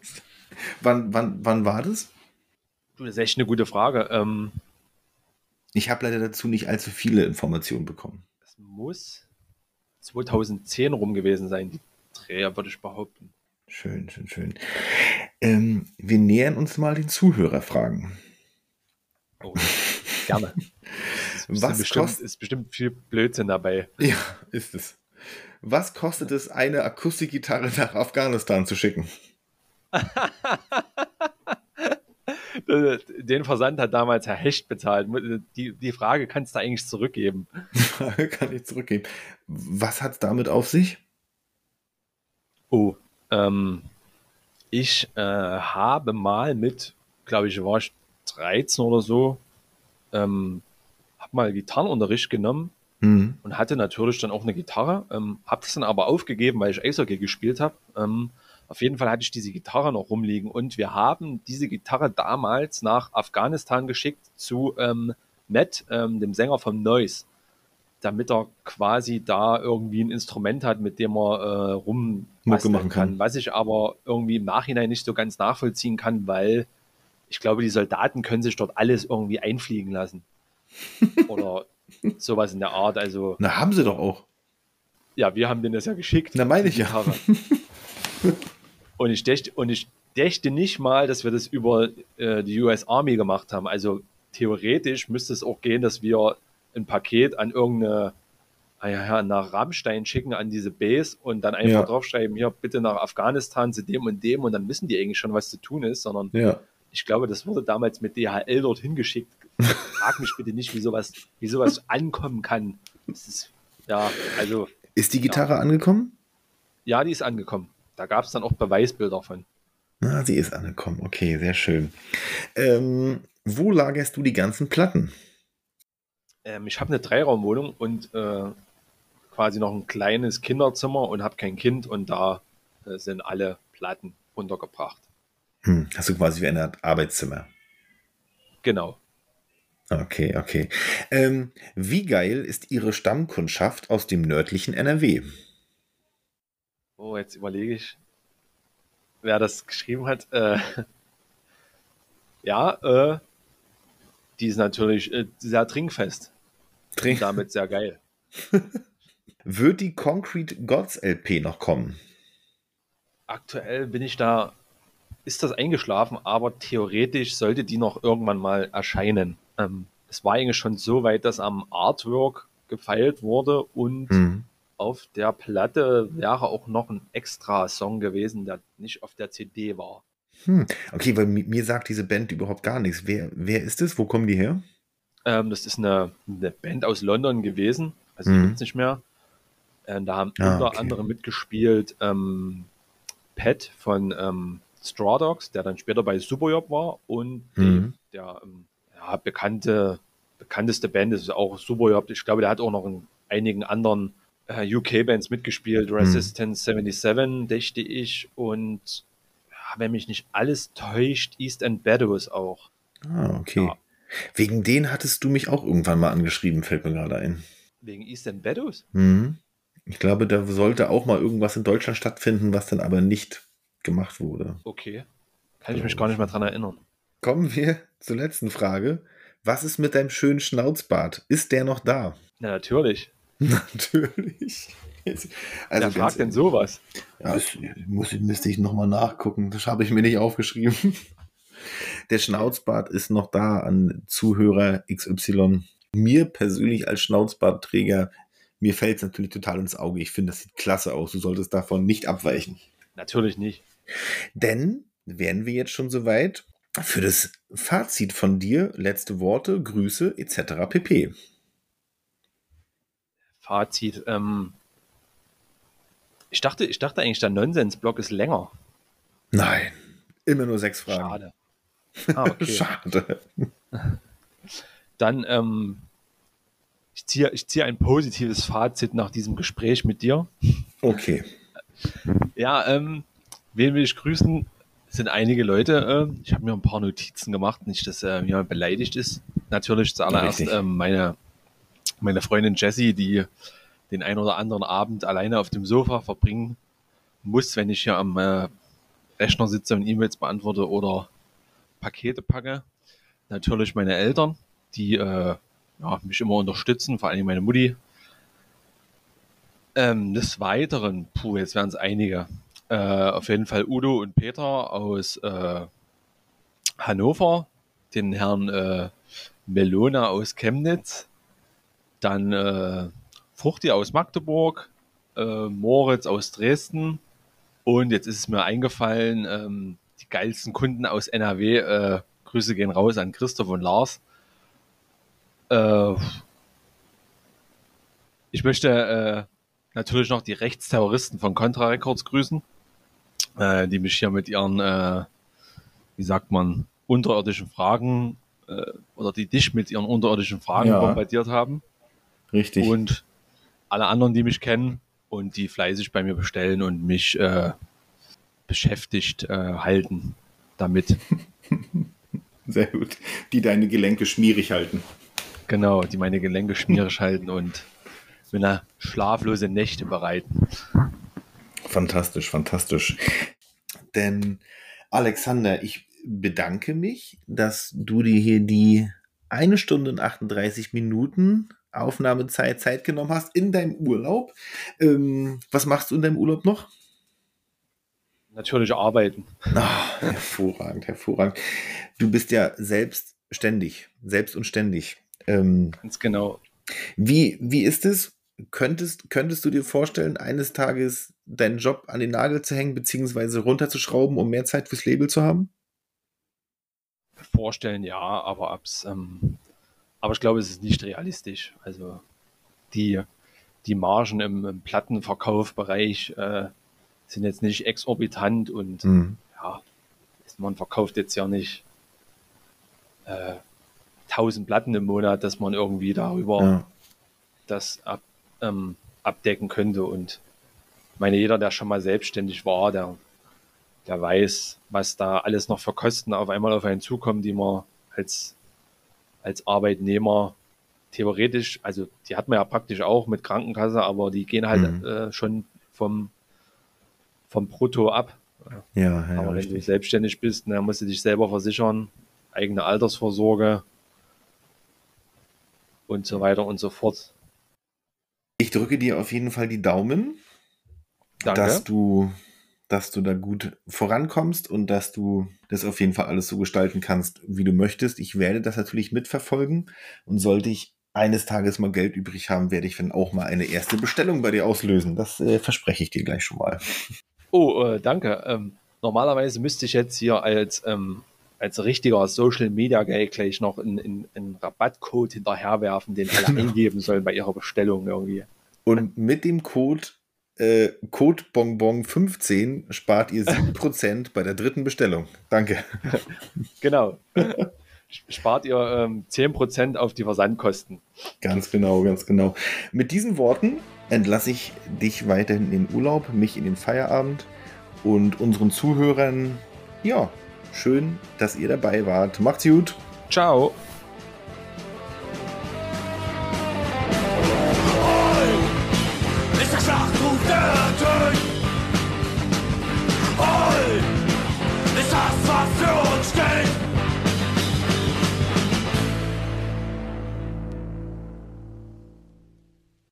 Wann, wann, wann war das? Das ist echt eine gute Frage. Ähm, Ich habe leider dazu nicht allzu viele Informationen bekommen. es muss 2010 rum gewesen sein, die Dreher, würde ich behaupten. Schön, schön, schön. Ähm, wir nähern uns mal den Zuhörerfragen. Oh, gerne. Was bestimmt, kost- ist bestimmt viel Blödsinn dabei. Ja, ist es. Was kostet es, eine Akustikgitarre nach Afghanistan zu schicken? Den Versand hat damals Herr Hecht bezahlt. Die, die Frage kannst du eigentlich zurückgeben. Kann ich zurückgeben. Was hat es damit auf sich? Oh, ähm, ich äh, habe mal mit, glaube ich, war ich 13 oder so, ähm, habe mal Gitarrenunterricht genommen Hm. und hatte natürlich dann auch eine Gitarre, ähm, habe das dann aber aufgegeben, weil ich Eishockey gespielt habe. Ähm, auf jeden Fall hatte ich diese Gitarre noch rumliegen und wir haben diese Gitarre damals nach Afghanistan geschickt zu ähm, Matt, ähm, dem Sänger von Noise, damit er quasi da irgendwie ein Instrument hat, mit dem er äh, rum machen kann. Was ich aber irgendwie im Nachhinein nicht so ganz nachvollziehen kann, weil ich glaube, die Soldaten können sich dort alles irgendwie einfliegen lassen. Oder sowas in der Art. Also, Na, haben sie doch auch. ja, wir haben denen das ja geschickt. Na, meine ich ja. Und ich dächte, und ich dächte nicht mal, dass wir das über äh, die US Army gemacht haben. Also theoretisch müsste es auch gehen, dass wir ein Paket an irgendeine ah ja, nach Rammstein schicken an diese Base und dann einfach Ja. draufschreiben, hier bitte nach Afghanistan zu dem und dem und dann wissen die eigentlich schon, was zu tun ist, sondern Ja. Ich glaube, das wurde damals mit DHL dorthin geschickt. Frag mich bitte nicht, wie sowas, wie sowas ankommen kann. Ist, ja, also, Ist die Gitarre angekommen? ja, die ist angekommen. Da gab es dann auch Beweisbilder von. Ah, sie ist angekommen. Okay, sehr schön. Ähm, wo lagerst du die ganzen Platten? Ähm, ich habe eine Dreiraumwohnung und äh, quasi noch ein kleines Kinderzimmer und habe kein Kind und da äh, sind alle Platten untergebracht. Hm, hast du quasi wie eine Art Arbeitszimmer. Genau. Okay, okay. Ähm, wie geil ist Ihre Stammkundschaft aus dem nördlichen NRW? Oh, jetzt überlege ich, wer das geschrieben hat. Äh, ja, äh, die ist natürlich äh, sehr trinkfest und damit sehr geil. Wird die Concrete Gods LP noch kommen? Aktuell bin ich da, ist das eingeschlafen, aber theoretisch sollte die noch irgendwann mal erscheinen. Ähm, es war eigentlich schon so weit, dass am Artwork gefeilt wurde und Hm. auf der Platte wäre auch noch ein extra Song gewesen, der nicht auf der CD war. Hm. Okay, weil mi- mir sagt diese Band überhaupt gar nichts. Wer, wer ist es? Wo kommen die her? Ähm, das ist eine, eine Band aus London gewesen, also die Mhm. gibt's nicht mehr. Ähm, da haben Ah, unter okay. anderem mitgespielt ähm, Pat von ähm, Straw Dogs, der dann später bei Superjob war, und Mhm. der ähm, ja, bekannte, bekannteste Band ist auch Superjob. Ich glaube, der hat auch noch in einigen anderen äh, UK-Bands mitgespielt, Mhm. Resistance 77, dächte ich, und ja, wenn mich nicht alles täuscht, East End Meadows auch. Ah, okay. Ja. Wegen denen hattest du mich auch irgendwann mal angeschrieben, fällt mir gerade ein. Wegen East End Meadows? Mhm. Ich glaube, da sollte auch mal irgendwas in Deutschland stattfinden, was dann aber nicht gemacht wurde. Okay. Kann ich mich gar nicht mehr dran erinnern. Kommen wir zur letzten Frage. Was ist mit deinem schönen Schnauzbart? Ist der noch da? Na, natürlich. Natürlich. Also Wer fragt denn sowas? Ja, das muss, müsste ich nochmal nachgucken. Das habe ich mir nicht aufgeschrieben. Der Schnauzbart ist noch da an Zuhörer XY. Mir persönlich als Schnauzbartträger, mir fällt es natürlich total ins Auge. Ich finde, das sieht klasse aus. Du solltest davon nicht abweichen. Natürlich nicht. Denn wären wir jetzt schon soweit für das Fazit von dir, letzte Worte, Grüße etc. pp. Fazit. Ähm, ich, dachte, ich dachte eigentlich, der Nonsens-Block ist länger. Nein, immer nur sechs Fragen. Schade. Ah, okay. Schade. Dann, ähm, ich ziehe ich ziehe ein positives Fazit nach diesem Gespräch mit dir. Okay. Ja, ähm, wen will ich grüßen? Sind einige Leute. Äh, ich habe mir ein paar Notizen gemacht, nicht, dass äh, jemand beleidigt ist. Natürlich zuallererst ähm, meine, meine Freundin Jessie, die den ein oder anderen Abend alleine auf dem Sofa verbringen muss, wenn ich hier am äh, Rechner sitze und E-Mails beantworte oder Pakete packe. Natürlich meine Eltern, die äh, ja, mich immer unterstützen, vor allem meine Mutti. Ähm, des Weiteren, puh, jetzt wären es einige. Äh, auf jeden Fall Udo und Peter aus äh, Hannover, den Herrn äh, Melona aus Chemnitz, dann äh, Fruchti aus Magdeburg, äh, Moritz aus Dresden und jetzt ist es mir eingefallen, ähm, die geilsten Kunden aus NRW, äh, Grüße gehen raus an Christoph und Lars. Äh, ich möchte natürlich noch die Rechtsterroristen von Contra Records grüßen, äh, die mich hier mit ihren, äh, wie sagt man, unterirdischen Fragen äh, oder die dich mit ihren unterirdischen Fragen Ja. bombardiert haben. Richtig. Und alle anderen, die mich kennen und die fleißig bei mir bestellen und mich äh, beschäftigt äh, halten damit. Sehr gut. Die deine Gelenke schmierig halten. Genau, die meine Gelenke schmierig halten und mir schlaflose Nächte bereiten. Fantastisch, fantastisch. Denn Alexander, ich bedanke mich, dass du dir hier die eine Stunde und 38 Minuten Aufnahmezeit Zeit genommen hast in deinem Urlaub. Ähm, was machst du in deinem Urlaub noch? Natürlich arbeiten. Ah, hervorragend, hervorragend. Du bist ja selbstständig, selbst und ständig. Ähm, Ganz genau. wie, wie ist es? Könntest, könntest du dir vorstellen, eines Tages deinen Job an den Nagel zu hängen, beziehungsweise runterzuschrauben, um mehr Zeit fürs Label zu haben? Vorstellen, ja, aber ab's, ähm, aber ich glaube, es ist nicht realistisch. Also die, die Margen im, im Plattenverkaufbereich äh, sind jetzt nicht exorbitant und mhm. ja, man verkauft jetzt ja nicht äh, 1000 Platten im Monat, dass man irgendwie darüber ja. das ab, ähm, abdecken könnte. Und meine, jeder, der schon mal selbstständig war, der, der weiß, was da alles noch für Kosten auf einmal auf einen zukommen, die man als, als Arbeitnehmer theoretisch, also die hat man ja praktisch auch mit Krankenkasse, aber die gehen halt mhm. äh, schon vom, vom Brutto ab. Ja, ja, aber wenn richtig. du selbstständig bist, dann musst du dich selber versichern, eigene Altersvorsorge und so weiter und so fort. Ich drücke dir auf jeden Fall die Daumen, Danke. dass du, dass du da gut vorankommst und dass du das auf jeden Fall alles so gestalten kannst, wie du möchtest. Ich werde das natürlich mitverfolgen und sollte ich eines Tages mal Geld übrig haben, werde ich dann auch mal eine erste Bestellung bei dir auslösen. Das äh, verspreche ich dir gleich schon mal. Oh, äh, danke. Ähm, normalerweise müsste ich jetzt hier als, ähm, als richtiger Social Media Guy gleich noch einen, einen Rabattcode hinterherwerfen, den alle eingeben sollen bei ihrer Bestellung irgendwie. Und mit dem Code äh, Code Bonbon 15 spart ihr 7% bei der dritten Bestellung. Danke. genau. spart ihr ähm, 10% auf die Versandkosten. Ganz genau, ganz genau. Mit diesen Worten entlasse ich dich weiterhin in den Urlaub, mich in den Feierabend und unseren Zuhörern, ja, schön, dass ihr dabei wart. Macht's gut. Ciao.